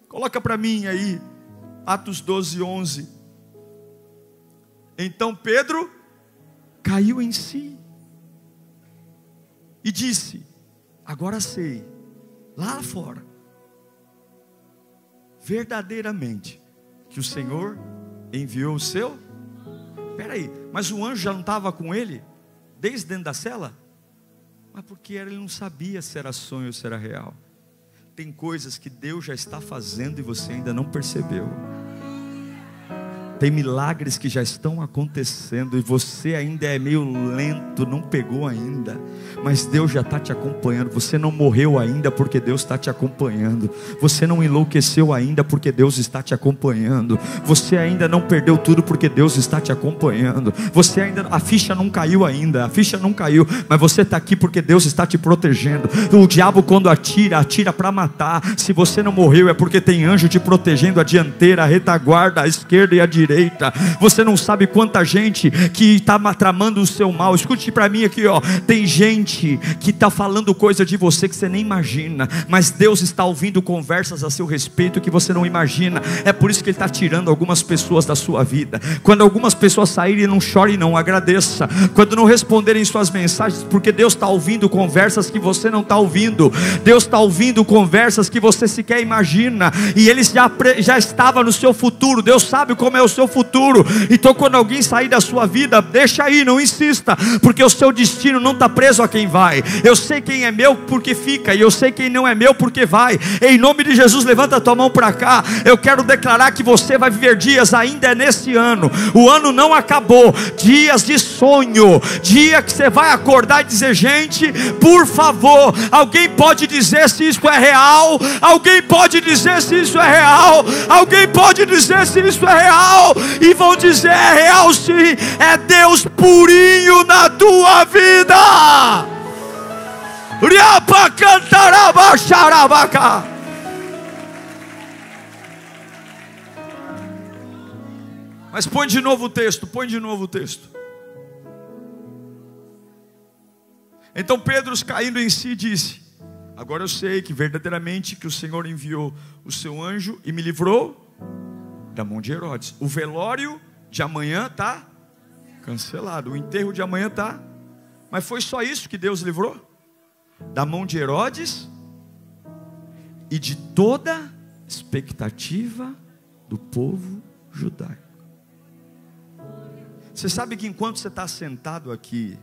Coloca para mim aí, Atos 12, 11. Então Pedro caiu em si e disse: Agora sei, lá fora, verdadeiramente, que o Senhor enviou o seu. Espera aí, mas o anjo já não estava com ele desde dentro da cela? Mas porque ele não sabia se era sonho ou se era real. Tem coisas que Deus já está fazendo e você ainda não percebeu. Tem milagres que já estão acontecendo e você ainda é meio lento, não pegou ainda. Mas Deus já está te acompanhando. Você não morreu ainda porque Deus está te acompanhando. Você não enlouqueceu ainda porque Deus está te acompanhando. Você ainda não perdeu tudo porque Deus está te acompanhando. Você ainda a ficha não caiu ainda. A ficha não caiu, mas você está aqui porque Deus está te protegendo. O diabo quando atira, atira para matar. Se você não morreu é porque tem anjo te protegendo a dianteira, a retaguarda, a esquerda e a direita direita. Você não sabe quanta gente que está tramando o seu mal. Escute para mim aqui, ó. Tem gente que está falando coisa de você que você nem imagina, mas Deus está ouvindo conversas a seu respeito que você não imagina. É por isso que Ele está tirando algumas pessoas da sua vida. Quando algumas pessoas saírem, não chore, não agradeça. Quando não responderem suas mensagens, porque Deus está ouvindo conversas que você não está ouvindo. Deus está ouvindo conversas que você sequer imagina. E Ele já, já estava no seu futuro. Deus sabe como é o seu seu futuro. Então, quando alguém sair da sua vida, deixa aí, não insista, porque o seu destino não está preso a quem vai. Eu sei quem é meu porque fica, e eu sei quem não é meu porque vai. Em nome de Jesus, levanta a tua mão para cá. Eu quero declarar que você vai viver dias ainda é nesse ano. O ano não acabou. Dias de sonho, dia que você vai acordar e dizer, gente, por favor, alguém pode dizer se isso é real? Alguém pode dizer se isso é real? Alguém pode dizer se isso é real? E vão dizer é real sim. É Deus purinho na tua vida. Mas põe de novo o texto, põe de novo o texto. Então Pedro, caindo em si, disse: Agora eu sei que verdadeiramente que o Senhor enviou o seu anjo e me livrou da mão de Herodes. O velório de amanhã está cancelado. O enterro de amanhã está. Mas foi só isso que Deus livrou? Da mão de Herodes e de toda expectativa do povo judaico. Você sabe que enquanto você está sentado aqui,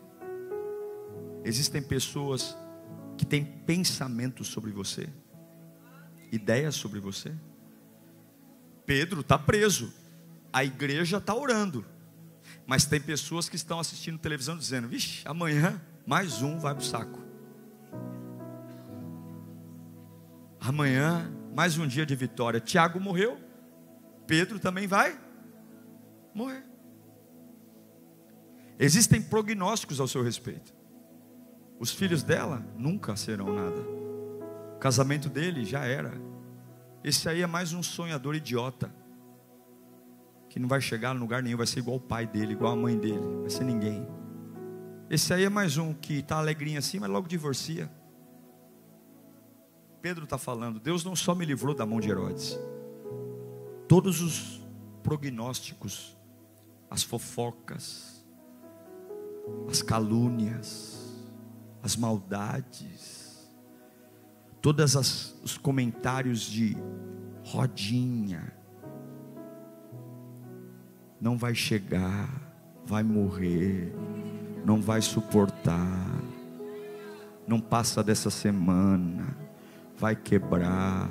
existem pessoas que têm pensamentos sobre você, ideias sobre você. Pedro está preso, a igreja está orando, mas tem pessoas que estão assistindo televisão dizendo: vixe, amanhã mais um vai para o saco. Amanhã mais um dia de vitória. Tiago morreu, Pedro também vai morrer. Existem prognósticos ao seu respeito. Os filhos dela nunca serão nada. O casamento dele já era. Esse aí é mais um sonhador idiota. Que não vai chegar em lugar nenhum, vai ser igual o pai dele, igual a mãe dele, vai ser ninguém. Esse aí é mais um que está alegrinho assim, mas logo divorcia. Pedro está falando, Deus não só me livrou da mão de Herodes, todos os prognósticos, as fofocas, as calúnias, as maldades, todos os comentários de rodinha. Não vai chegar, vai morrer, não vai suportar, não passa dessa semana, vai quebrar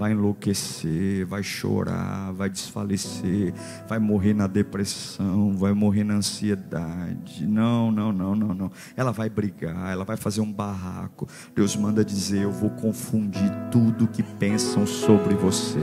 vai enlouquecer, vai chorar, vai desfalecer, vai morrer na depressão, vai morrer na ansiedade. Não, não, não, não, não. Ela vai brigar, ela vai fazer um barraco. Deus manda dizer: Eu vou confundir tudo que pensam sobre você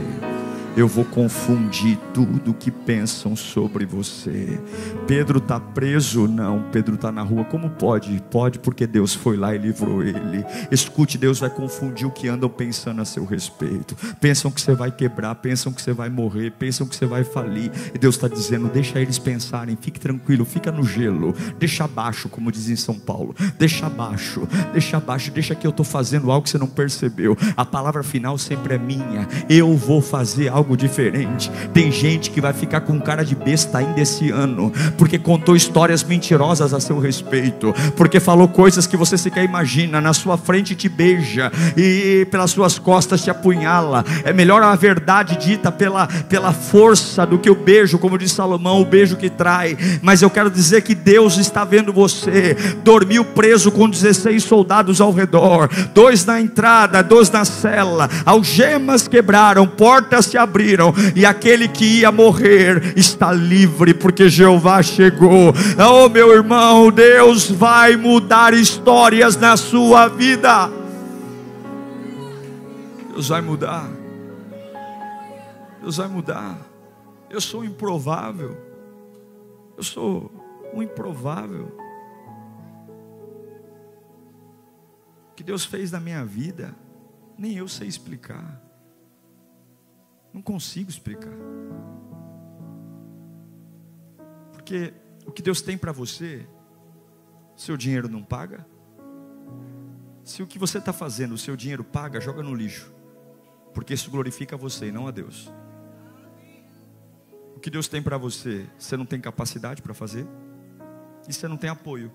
eu vou confundir tudo que pensam sobre você. Pedro está preso? Não, Pedro está na rua. Como pode? Pode porque Deus foi lá e livrou ele. Escute, Deus vai confundir o que andam pensando a seu respeito. Pensam que você vai quebrar, pensam que você vai morrer, pensam que você vai falir. E Deus está dizendo: deixa eles pensarem, fique tranquilo, fica no gelo, deixa abaixo, como diz em São Paulo. Deixa abaixo, deixa abaixo, deixa que eu estou fazendo algo que você não percebeu. A palavra final sempre é minha. Eu vou fazer algo algo diferente. Tem gente que vai ficar com cara de besta ainda esse ano, porque contou histórias mentirosas a seu respeito, porque falou coisas que você sequer imagina, na sua frente te beija e pelas suas costas te apunhala. É melhor a verdade dita pela, pela força do que o beijo, como diz Salomão, o beijo que trai. Mas eu quero dizer que Deus está vendo você. Dormiu preso com 16 soldados ao redor, dois na entrada, dois na cela, algemas quebraram, portas se abriram abriram, e aquele que ia morrer está livre, porque Jeová chegou. Oh, meu irmão, Deus vai mudar histórias na sua vida. Deus vai mudar. Deus vai mudar. Eu sou improvável. Eu sou um improvável. O que Deus fez na minha vida, nem eu sei explicar. Não consigo explicar. Porque o que Deus tem para você, seu dinheiro não paga. Se o que você está fazendo, o seu dinheiro paga, joga no lixo. Porque isso glorifica você e não a Deus. O que Deus tem para você, você não tem capacidade para fazer. E você não tem apoio.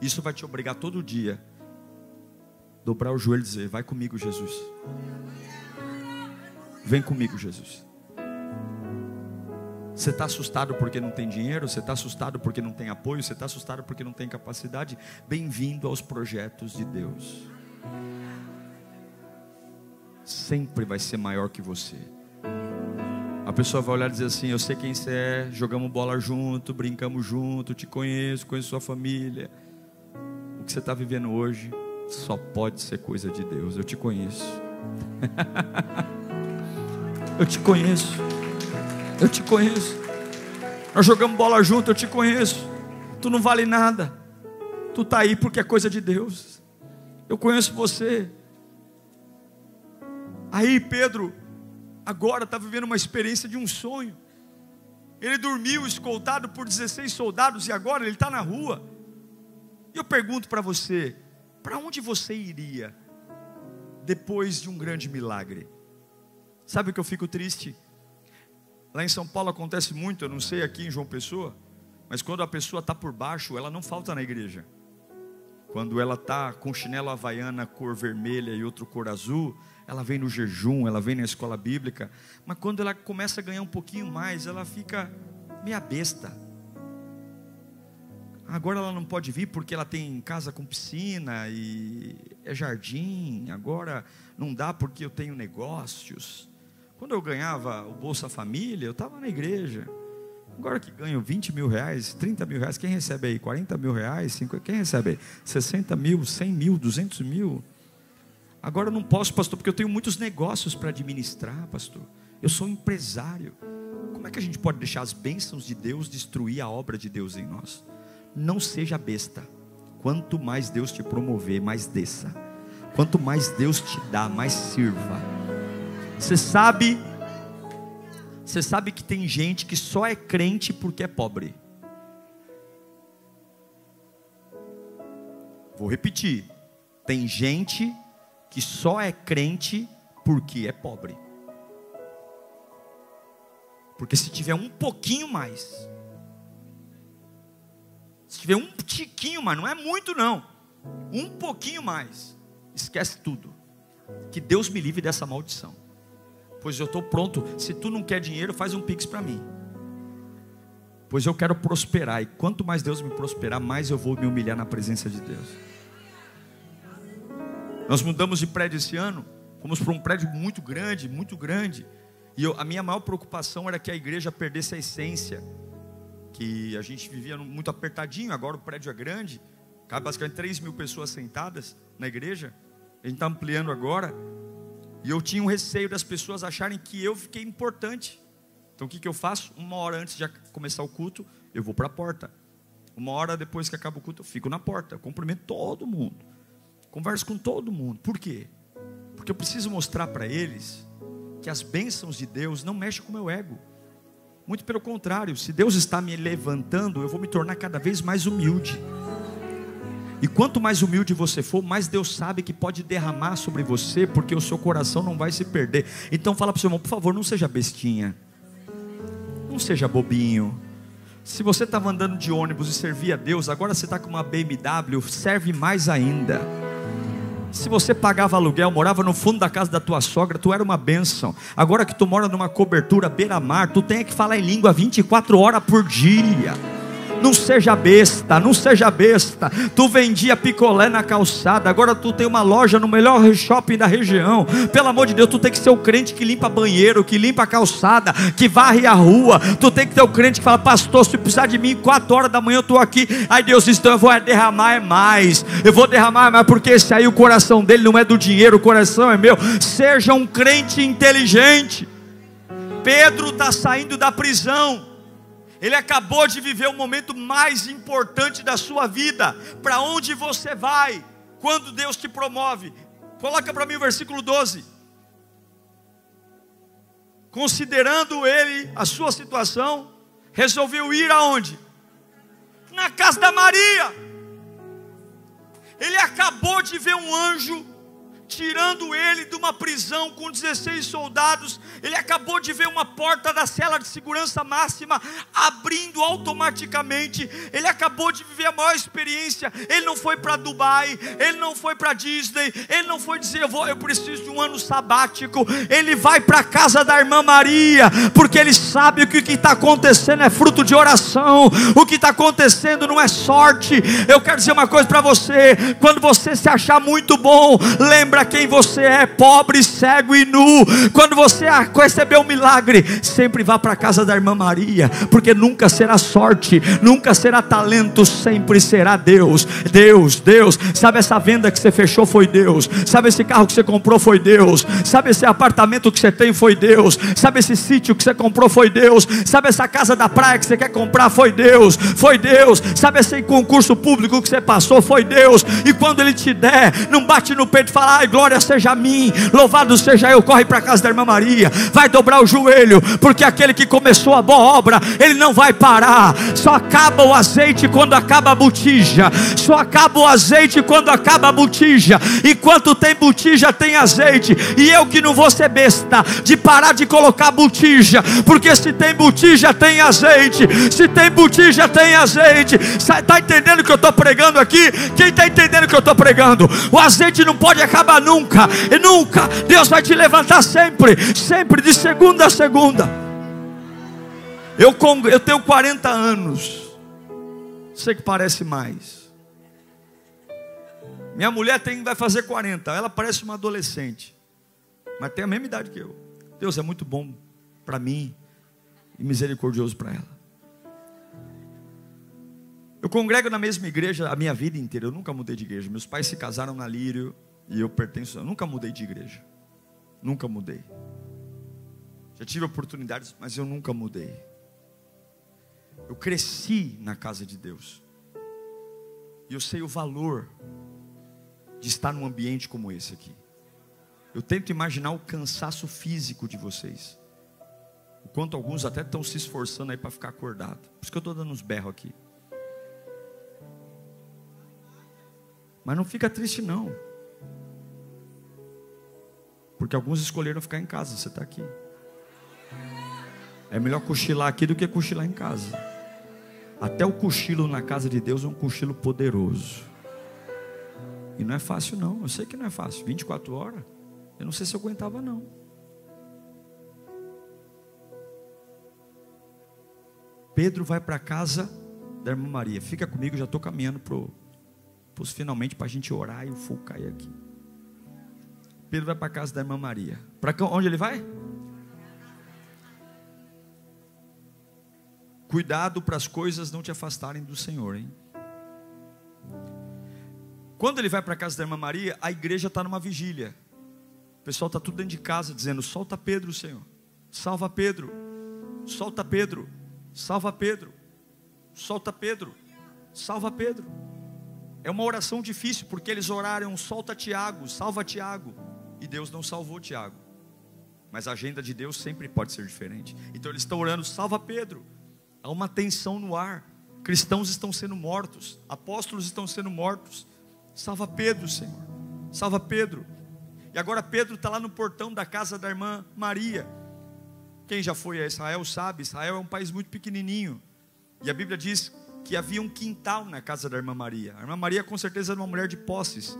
Isso vai te obrigar todo dia dobrar o joelho e dizer: Vai comigo, Jesus. Vem comigo, Jesus. Você está assustado porque não tem dinheiro? Você está assustado porque não tem apoio? Você está assustado porque não tem capacidade? Bem-vindo aos projetos de Deus. Sempre vai ser maior que você. A pessoa vai olhar e dizer assim: Eu sei quem você é, jogamos bola junto, brincamos junto, te conheço, conheço sua família. O que você está vivendo hoje só pode ser coisa de Deus. Eu te conheço. eu te conheço. Eu te conheço. Nós jogamos bola junto, eu te conheço. Tu não vale nada. Tu está aí porque é coisa de Deus. Eu conheço você. Aí Pedro, agora está vivendo uma experiência de um sonho. Ele dormiu escoltado por 16 soldados e agora ele está na rua. E eu pergunto para você: para onde você iria depois de um grande milagre? Sabe o que eu fico triste? Lá em São Paulo acontece muito, eu não sei aqui em João Pessoa, mas quando a pessoa está por baixo, ela não falta na igreja. Quando ela está com chinelo havaiana cor vermelha e outro cor azul, ela vem no jejum, ela vem na escola bíblica. Mas quando ela começa a ganhar um pouquinho mais, ela fica meia besta. Agora ela não pode vir porque ela tem casa com piscina e é jardim. Agora não dá porque eu tenho negócios. Quando eu ganhava o Bolsa Família, eu estava na igreja. Agora que ganho 20 mil reais, 30 mil reais, quem recebe aí? 40 mil reais? 50, quem recebe aí? 60 mil, 100 mil, 200 mil? Agora eu não posso, pastor, porque eu tenho muitos negócios para administrar, pastor. Eu sou empresário. Como é que a gente pode deixar as bênçãos de Deus destruir a obra de Deus em nós? não seja besta. Quanto mais Deus te promover, mais desça. Quanto mais Deus te dá, mais sirva. Você sabe, você sabe que tem gente que só é crente porque é pobre. Vou repetir. Tem gente que só é crente porque é pobre. Porque se tiver um pouquinho mais, se tiver um tiquinho mais, não é muito não. Um pouquinho mais. Esquece tudo. Que Deus me livre dessa maldição. Pois eu estou pronto. Se tu não quer dinheiro, faz um pix para mim. Pois eu quero prosperar. E quanto mais Deus me prosperar, mais eu vou me humilhar na presença de Deus. Nós mudamos de prédio esse ano. Fomos para um prédio muito grande, muito grande. E eu, a minha maior preocupação era que a igreja perdesse a essência que a gente vivia muito apertadinho, agora o prédio é grande, cabe basicamente 3 mil pessoas sentadas na igreja, a gente está ampliando agora, e eu tinha um receio das pessoas acharem que eu fiquei importante. Então o que, que eu faço? Uma hora antes de começar o culto, eu vou para a porta. Uma hora depois que acaba o culto, eu fico na porta. Eu cumprimento todo mundo. Converso com todo mundo. Por quê? Porque eu preciso mostrar para eles que as bênçãos de Deus não mexem com o meu ego. Muito pelo contrário, se Deus está me levantando, eu vou me tornar cada vez mais humilde. E quanto mais humilde você for, mais Deus sabe que pode derramar sobre você, porque o seu coração não vai se perder. Então fala para o seu irmão, por favor, não seja bestinha. Não seja bobinho. Se você estava andando de ônibus e servia a Deus, agora você está com uma BMW, serve mais ainda. Se você pagava aluguel, morava no fundo da casa da tua sogra, tu era uma bênção. Agora que tu mora numa cobertura beira-mar, tu tem que falar em língua 24 horas por dia. Não seja besta, não seja besta. Tu vendia picolé na calçada, agora tu tem uma loja no melhor shopping da região. Pelo amor de Deus, tu tem que ser o crente que limpa banheiro, que limpa a calçada, que varre a rua. Tu tem que ter o crente que fala, pastor, se precisar de mim, quatro horas da manhã eu estou aqui. Aí Deus diz, então eu vou derramar mais. Eu vou derramar mais, porque esse aí o coração dele não é do dinheiro, o coração é meu. Seja um crente inteligente. Pedro está saindo da prisão. Ele acabou de viver o momento mais importante da sua vida. Para onde você vai quando Deus te promove? Coloca para mim o versículo 12. Considerando ele a sua situação, resolveu ir aonde? Na casa da Maria. Ele acabou de ver um anjo tirando ele de uma prisão com 16 soldados. Ele acabou de ver uma porta da cela de segurança máxima abrindo automaticamente. Ele acabou de viver a maior experiência. Ele não foi para Dubai, ele não foi para Disney, ele não foi dizer eu vou, eu preciso de um ano sabático. Ele vai para a casa da irmã Maria, porque ele sabe o que está acontecendo é fruto de oração. O que está acontecendo não é sorte. Eu quero dizer uma coisa para você: quando você se achar muito bom, lembra quem você é, pobre, cego e nu. Quando você recebeu um milagre, sempre vá para a casa da irmã Maria, porque nunca será sorte, nunca será talento, sempre será Deus. Deus, Deus. Sabe essa venda que você fechou foi Deus. Sabe esse carro que você comprou foi Deus. Sabe esse apartamento que você tem foi Deus. Sabe esse sítio que você comprou foi Deus. Sabe essa casa da praia que você quer comprar foi Deus. Foi Deus. Sabe esse concurso público que você passou foi Deus. E quando ele te der, não bate no peito e fala: "Ai, glória seja a mim, louvado seja eu. Corre para a casa da irmã Maria, vai dobrar o joelho, porque aquele que começou a boa obra, ele não vai parar. Só acaba o azeite quando acaba a botija, só acaba o azeite quando acaba a botija. Enquanto tem botija, tem azeite. E eu que não vou ser besta de parar de colocar botija, porque se tem botija, tem azeite. Se tem botija, tem azeite. Está entendendo o que eu estou pregando aqui? Quem está entendendo o que eu estou pregando? O azeite não pode acabar nunca, e nunca. Deus vai te levantar sempre, sempre, de segunda a segunda. Eu, eu tenho 40 anos, sei que parece mais. Minha mulher tem, vai fazer 40, ela parece uma adolescente, mas tem a mesma idade que eu. Deus é muito bom para mim e misericordioso para ela. Eu congrego na mesma igreja a minha vida inteira, eu nunca mudei de igreja. Meus pais se casaram na Lírio, e eu pertenço, eu nunca mudei de igreja. Nunca mudei. Já tive oportunidades, mas eu nunca mudei. Eu cresci na casa de Deus. E eu sei o valor de estar num ambiente como esse aqui. Eu tento imaginar o cansaço físico de vocês. O quanto alguns até estão se esforçando aí para ficar acordado. Por isso que eu estou dando uns berros aqui. Mas não fica triste não. Porque alguns escolheram ficar em casa, você está aqui. É melhor cochilar aqui do que cochilar em casa. Até o cochilo na casa de Deus é um cochilo poderoso. E não é fácil, não. Eu sei que não é fácil. 24 horas, eu não sei se eu aguentava, não. Pedro vai para casa da irmã Maria. Fica comigo, já estou caminhando para os finalmente para a gente orar e o fogo cair aqui. Pedro vai para a casa da irmã Maria. Para onde ele vai? Cuidado para as coisas não te afastarem do Senhor, hein? Quando ele vai para a casa da irmã Maria, a igreja está numa vigília. O pessoal está tudo dentro de casa dizendo: solta Pedro, Senhor. Salva Pedro. Solta Pedro. Salva Pedro. Solta Pedro. Salva Pedro. É uma oração difícil, porque eles oraram: solta Tiago, salva Tiago. E Deus não salvou Tiago. Mas a agenda de Deus sempre pode ser diferente. Então eles estão orando, salva Pedro. Há uma tensão no ar. Cristãos estão sendo mortos, apóstolos estão sendo mortos. Salva Pedro, Senhor. Salva Pedro. E agora Pedro está lá no portão da casa da irmã Maria. Quem já foi a Israel sabe, Israel é um país muito pequenininho. E a Bíblia diz que havia um quintal na casa da irmã Maria. A irmã Maria com certeza era uma mulher de posses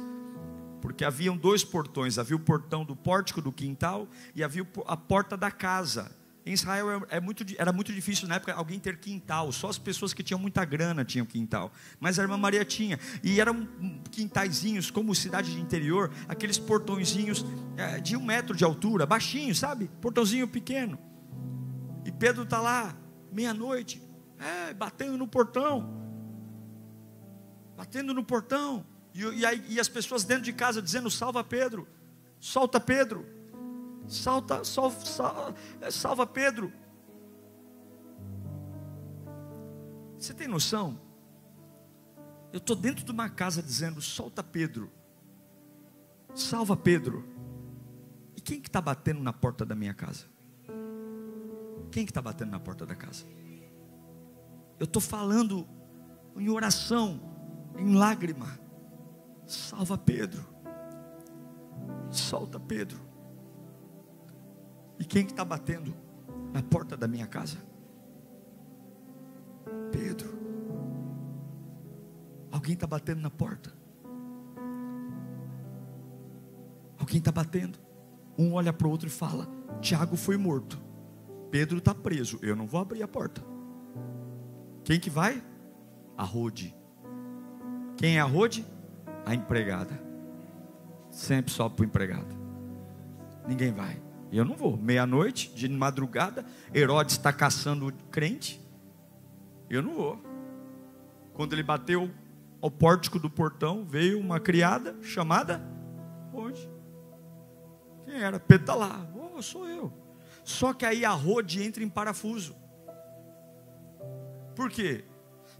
porque haviam dois portões: havia o portão do pórtico do quintal e havia a porta da casa. Em Israel é, é muito, era muito difícil na época alguém ter quintal, só as pessoas que tinham muita grana tinham quintal. Mas a irmã Maria tinha, e eram quintaizinhos, como cidade de interior, aqueles portõezinhos é, de um metro de altura, baixinho, sabe? Portãozinho pequeno. E Pedro está lá, meia-noite, é, batendo no portão, batendo no portão. E, e, aí, e as pessoas dentro de casa dizendo: salva Pedro, solta Pedro, salta, sal, sal, é, salva Pedro. Você tem noção? Eu estou dentro de uma casa dizendo: solta Pedro, salva Pedro. E quem que está batendo na porta da minha casa? Quem que está batendo na porta da casa? Eu estou falando em oração, em lágrima salva Pedro. Solta Pedro. E quem que está batendo na porta da minha casa? Pedro. Alguém está batendo na porta. Alguém está batendo. Um olha para o outro e fala: Tiago foi morto. Pedro está preso. Eu não vou abrir a porta. Quem que vai? Rode. Quem é a Rode? A empregada. Sempre sobe para o empregado. Ninguém vai. Eu não vou. Meia-noite, de madrugada, Herodes está caçando o crente. Eu não vou. Quando ele bateu ao pórtico do portão, veio uma criada chamada Rode. Quem era? Pedro está lá. Oh, sou eu. Só que aí a Rode entra em parafuso. Por quê?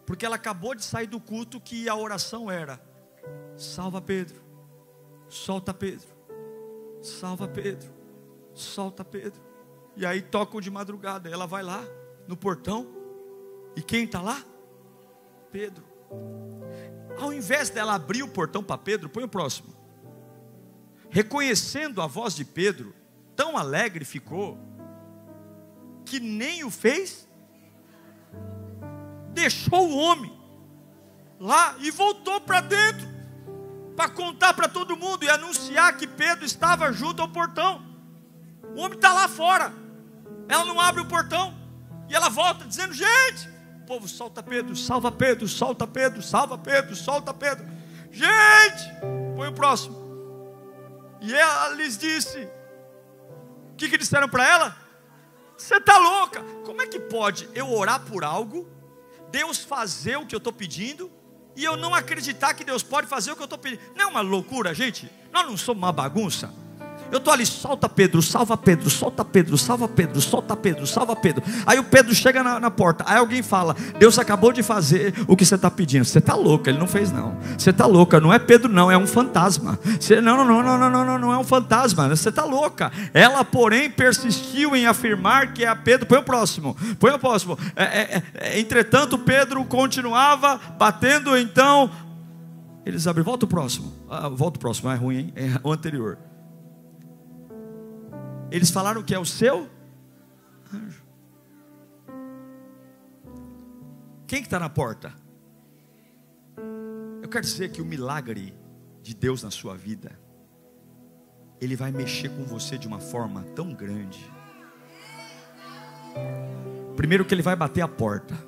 Porque ela acabou de sair do culto que a oração era: salva Pedro, solta Pedro, salva Pedro, solta Pedro. E aí tocam de madrugada, ela vai lá no portão, e quem está lá? Pedro. Ao invés dela abrir o portão para Pedro, põe o próximo. Reconhecendo a voz de Pedro, tão alegre ficou, que nem o fez deixou o homem lá e voltou para dentro para contar para todo mundo e anunciar que Pedro estava junto ao portão. O homem está lá fora. Ela não abre o portão e ela volta dizendo: Gente, o povo solta Pedro, salva Pedro, solta Pedro, salva Pedro, solta Pedro. Gente, põe o próximo. E ela lhes disse: O que, que disseram para ela? Você está louca? Como é que pode eu orar por algo Deus fazer o que eu estou pedindo e eu não acreditar que Deus pode fazer o que eu estou pedindo. Não é uma loucura, gente? Nós não somos uma bagunça. Eu estou ali, solta Pedro, salva Pedro, solta Pedro, salva Pedro, solta Pedro, salva Pedro. Aí o Pedro chega na, na porta, aí alguém fala: Deus acabou de fazer o que você está pedindo. Você está louca, ele não fez não. Você está louca, não é Pedro, não, é um fantasma. Você, não, não, não, não, não, não, não é um fantasma, você está louca. Ela, porém, persistiu em afirmar que é Pedro. Põe o próximo, põe o próximo. É, é, é, entretanto, Pedro continuava batendo, então. Eles abrem, volta o próximo. Ah, volta o próximo, é ruim, hein? É o anterior. Eles falaram que é o seu anjo. Quem que está na porta? Eu quero dizer que o milagre de Deus na sua vida, Ele vai mexer com você de uma forma tão grande. Primeiro que Ele vai bater a porta.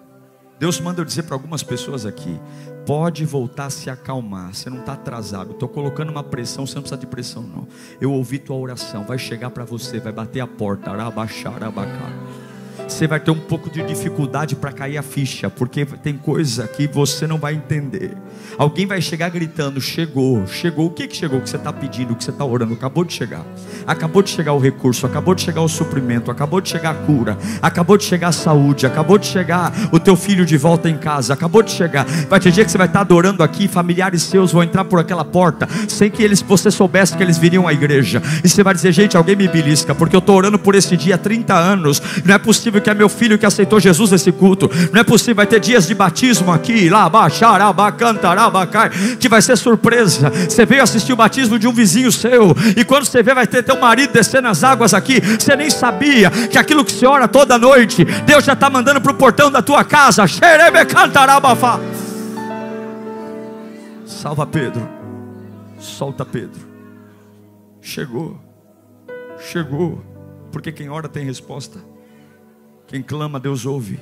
Deus manda eu dizer para algumas pessoas aqui: pode voltar a se acalmar, você não está atrasado. Estou colocando uma pressão, você não precisa de pressão, não. Eu ouvi tua oração, vai chegar para você, vai bater a porta, arabaxar, arabacar você vai ter um pouco de dificuldade para cair a ficha, porque tem coisa que você não vai entender. Alguém vai chegar gritando: chegou, chegou. O que, que chegou? O que você está pedindo, o que você está orando? Acabou de chegar. Acabou de chegar o recurso, acabou de chegar o suprimento, acabou de chegar a cura, acabou de chegar a saúde, acabou de chegar o teu filho de volta em casa, acabou de chegar. Vai ter dia que você vai estar adorando aqui, familiares seus vão entrar por aquela porta, sem que eles você soubesse que eles viriam à igreja. E você vai dizer: gente, alguém me belisca, porque eu estou orando por esse dia há 30 anos. Não é possível possível que é meu filho que aceitou Jesus nesse culto. Não é possível, vai ter dias de batismo aqui, lá, baixarabacantarabacar, que vai ser surpresa. Você veio assistir o batismo de um vizinho seu, e quando você vê, vai ter teu marido descendo as águas aqui. Você nem sabia que aquilo que você ora toda noite, Deus já está mandando para o portão da tua casa. Salva Pedro, solta Pedro. Chegou, chegou, porque quem ora tem resposta. Quem clama, Deus ouve.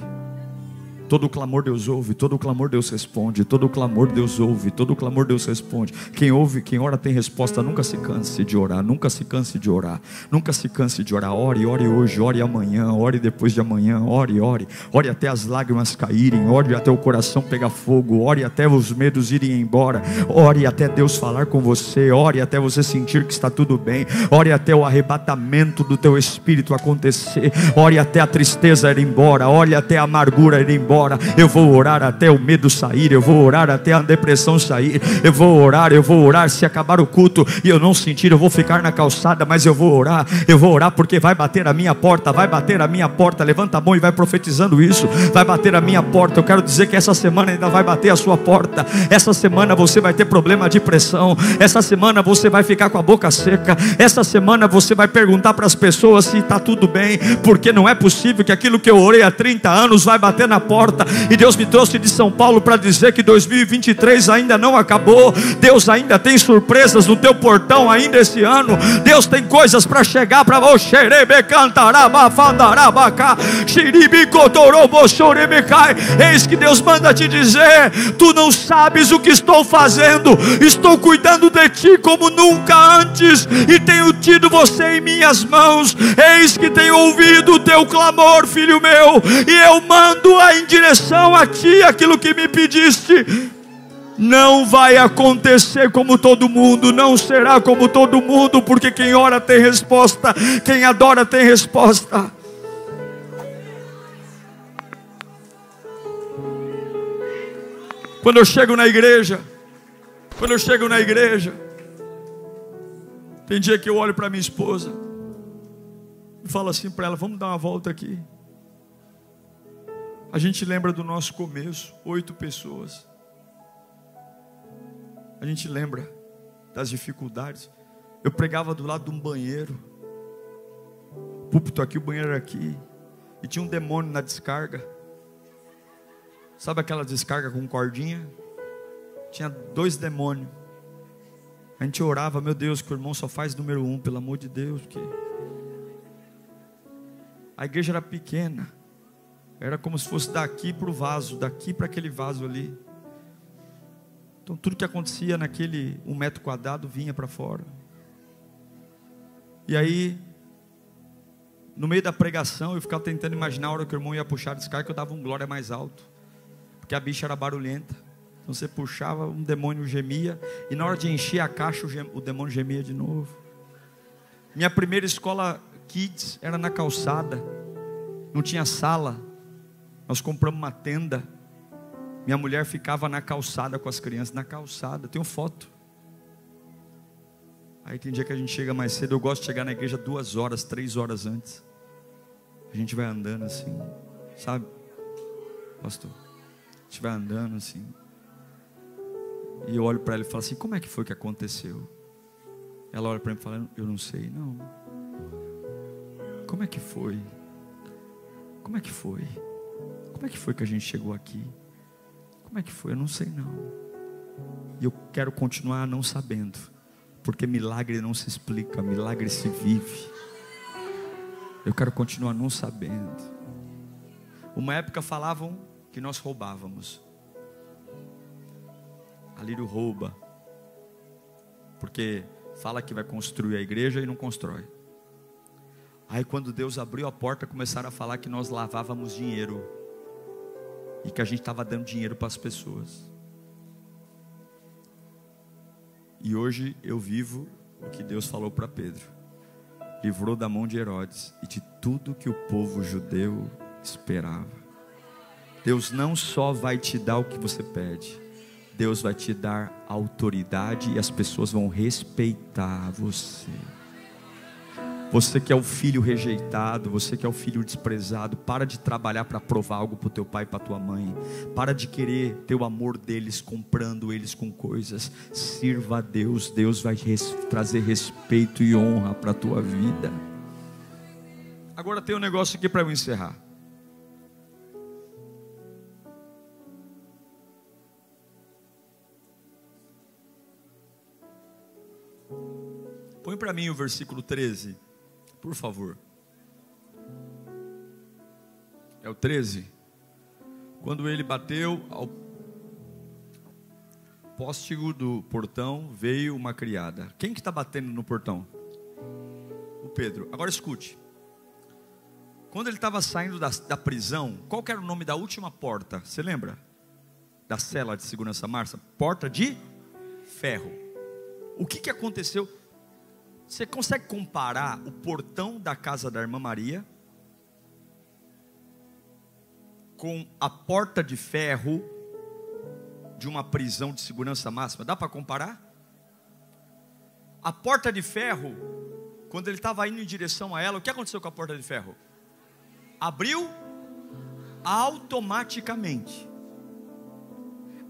Todo clamor Deus ouve, todo clamor Deus responde, todo clamor Deus ouve, todo clamor Deus responde. Quem ouve, quem ora tem resposta, nunca se canse de orar, nunca se canse de orar, nunca se canse de orar. Ore, ore hoje, ore amanhã, ore depois de amanhã, ore, ore, ore até as lágrimas caírem, ore até o coração pegar fogo, ore até os medos irem embora, ore até Deus falar com você, ore até você sentir que está tudo bem, ore até o arrebatamento do teu espírito acontecer, ore até a tristeza ir embora, ore até a amargura ir embora agora. Eu vou orar até o medo sair, eu vou orar até a depressão sair. Eu vou orar, eu vou orar. Se acabar o culto e eu não sentir, eu vou ficar na calçada, mas eu vou orar. Eu vou orar porque vai bater a minha porta, vai bater a minha porta. Levanta a mão e vai profetizando isso. Vai bater a minha porta. Eu quero dizer que essa semana ainda vai bater a sua porta. Essa semana você vai ter problema de pressão. Essa semana você vai ficar com a boca seca. Essa semana você vai perguntar para as pessoas se está tudo bem, porque não é possível que aquilo que eu orei há 30 anos vai bater na porta. E Deus me trouxe de São Paulo para dizer que 2023 ainda não acabou. Deus ainda tem surpresas no teu portão ainda esse ano. Deus tem coisas para chegar para você. Eis que Deus manda te dizer: Tu não sabes o que estou fazendo, estou cuidando de ti como nunca antes, e tenho tido você em minhas mãos. Eis que tenho ouvido o teu clamor, filho meu, e eu mando em direção a ti aquilo que me pediste. Não vai acontecer como todo mundo, não será como todo mundo, porque quem ora tem resposta, quem adora tem resposta. Quando eu chego na igreja, quando eu chego na igreja, tem dia que eu olho para minha esposa e falo assim para ela: vamos dar uma volta aqui. A gente lembra do nosso começo, oito pessoas. A gente lembra das dificuldades. Eu pregava do lado de um banheiro. Púlpito aqui, o banheiro aqui. E tinha um demônio na descarga. Sabe aquela descarga com cordinha? Tinha dois demônios. A gente orava, meu Deus, que o irmão só faz número um, pelo amor de Deus. Que... A igreja era pequena. Era como se fosse daqui para o vaso, daqui para aquele vaso ali. Então tudo que acontecia naquele um metro quadrado vinha para fora. E aí, no meio da pregação, eu ficava tentando imaginar a hora que o irmão ia puxar a descarga, que eu dava um glória mais alto. Porque a bicha era barulhenta. Então você puxava, um demônio gemia. E na hora de encher a caixa, o, demônio gemia de novo. Minha primeira escola kids era na calçada. Não tinha sala. Nós compramos uma tenda. Minha mulher ficava na calçada com as crianças, na calçada. Tenho foto. Aí tem dia que a gente chega mais cedo. Eu gosto de chegar na igreja duas horas, três horas antes. A gente vai andando assim, sabe, pastor? A gente vai andando assim. E eu olho para ela e falo assim: Como é que foi que aconteceu? Ela olha para mim e fala: Eu não sei, não. Como é que foi? Como é que foi? Como é que foi que a gente chegou aqui? Como é que foi? Eu não sei não. E eu quero continuar não sabendo, porque milagre não se explica, milagre se vive. Eu quero continuar não sabendo. Uma época falavam que nós roubávamos. A Lírio rouba, porque fala que vai construir a igreja e não constrói. Aí quando Deus abriu a porta, começaram a falar que nós lavávamos dinheiro e que a gente estava dando dinheiro para as pessoas. E hoje eu vivo o que Deus falou para Pedro. Livrou da mão de Herodes e de tudo que o povo judeu esperava. Deus não só vai te dar o que você pede, Deus vai te dar autoridade e as pessoas vão respeitar você. Você que é o filho rejeitado, você que é o filho desprezado, para de trabalhar para provar algo para o teu pai e para tua mãe. Para de querer ter o amor deles comprando eles com coisas. Sirva a Deus, Deus vai res trazer respeito e honra para a tua vida. Agora tem um negócio aqui para eu encerrar. Põe para mim o versículo 13 por favor. É o 13. Quando ele bateu ao póstigo do portão, veio uma criada. Quem que está batendo no portão? O Pedro. Agora escute. Quando ele estava saindo da, da, prisão, qual era o nome da última porta? Você lembra? Da cela de segurança Marça? Porta de ferro. O que, que aconteceu? Você consegue comparar o portão da casa da irmã Maria com a porta de ferro de uma prisão de segurança máxima. Dá para comparar? A porta de ferro, quando ele estava indo em direção a ela, o que aconteceu com a porta de ferro? Abriu automaticamente.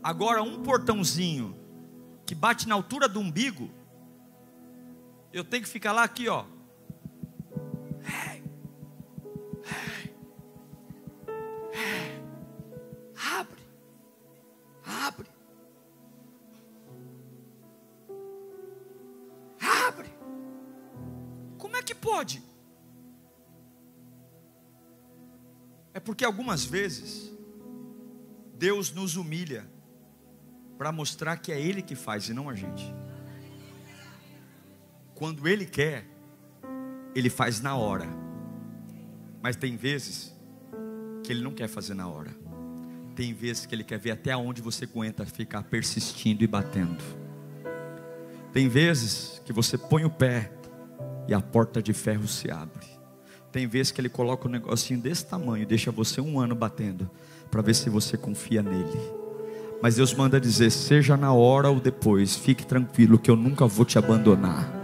Agora, um portãozinho que bate na altura do umbigo, eu tenho que ficar lá aqui, ó. Hey, hey, hey. Abre, abre, abre. Como é que pode? É porque algumas vezes Deus nos humilha para mostrar que é Ele que faz e não a gente. Quando Ele quer, Ele faz na hora. Mas tem vezes que Ele não quer fazer na hora. Tem vezes que Ele quer ver até onde você aguenta ficar persistindo e batendo. Tem vezes que você põe o pé e a porta de ferro se abre. Tem vezes que Ele coloca um negocinho desse tamanho, deixa você um ano batendo, para ver se você confia nele. Mas Deus manda dizer: seja na hora ou depois, fique tranquilo que eu nunca vou te abandonar.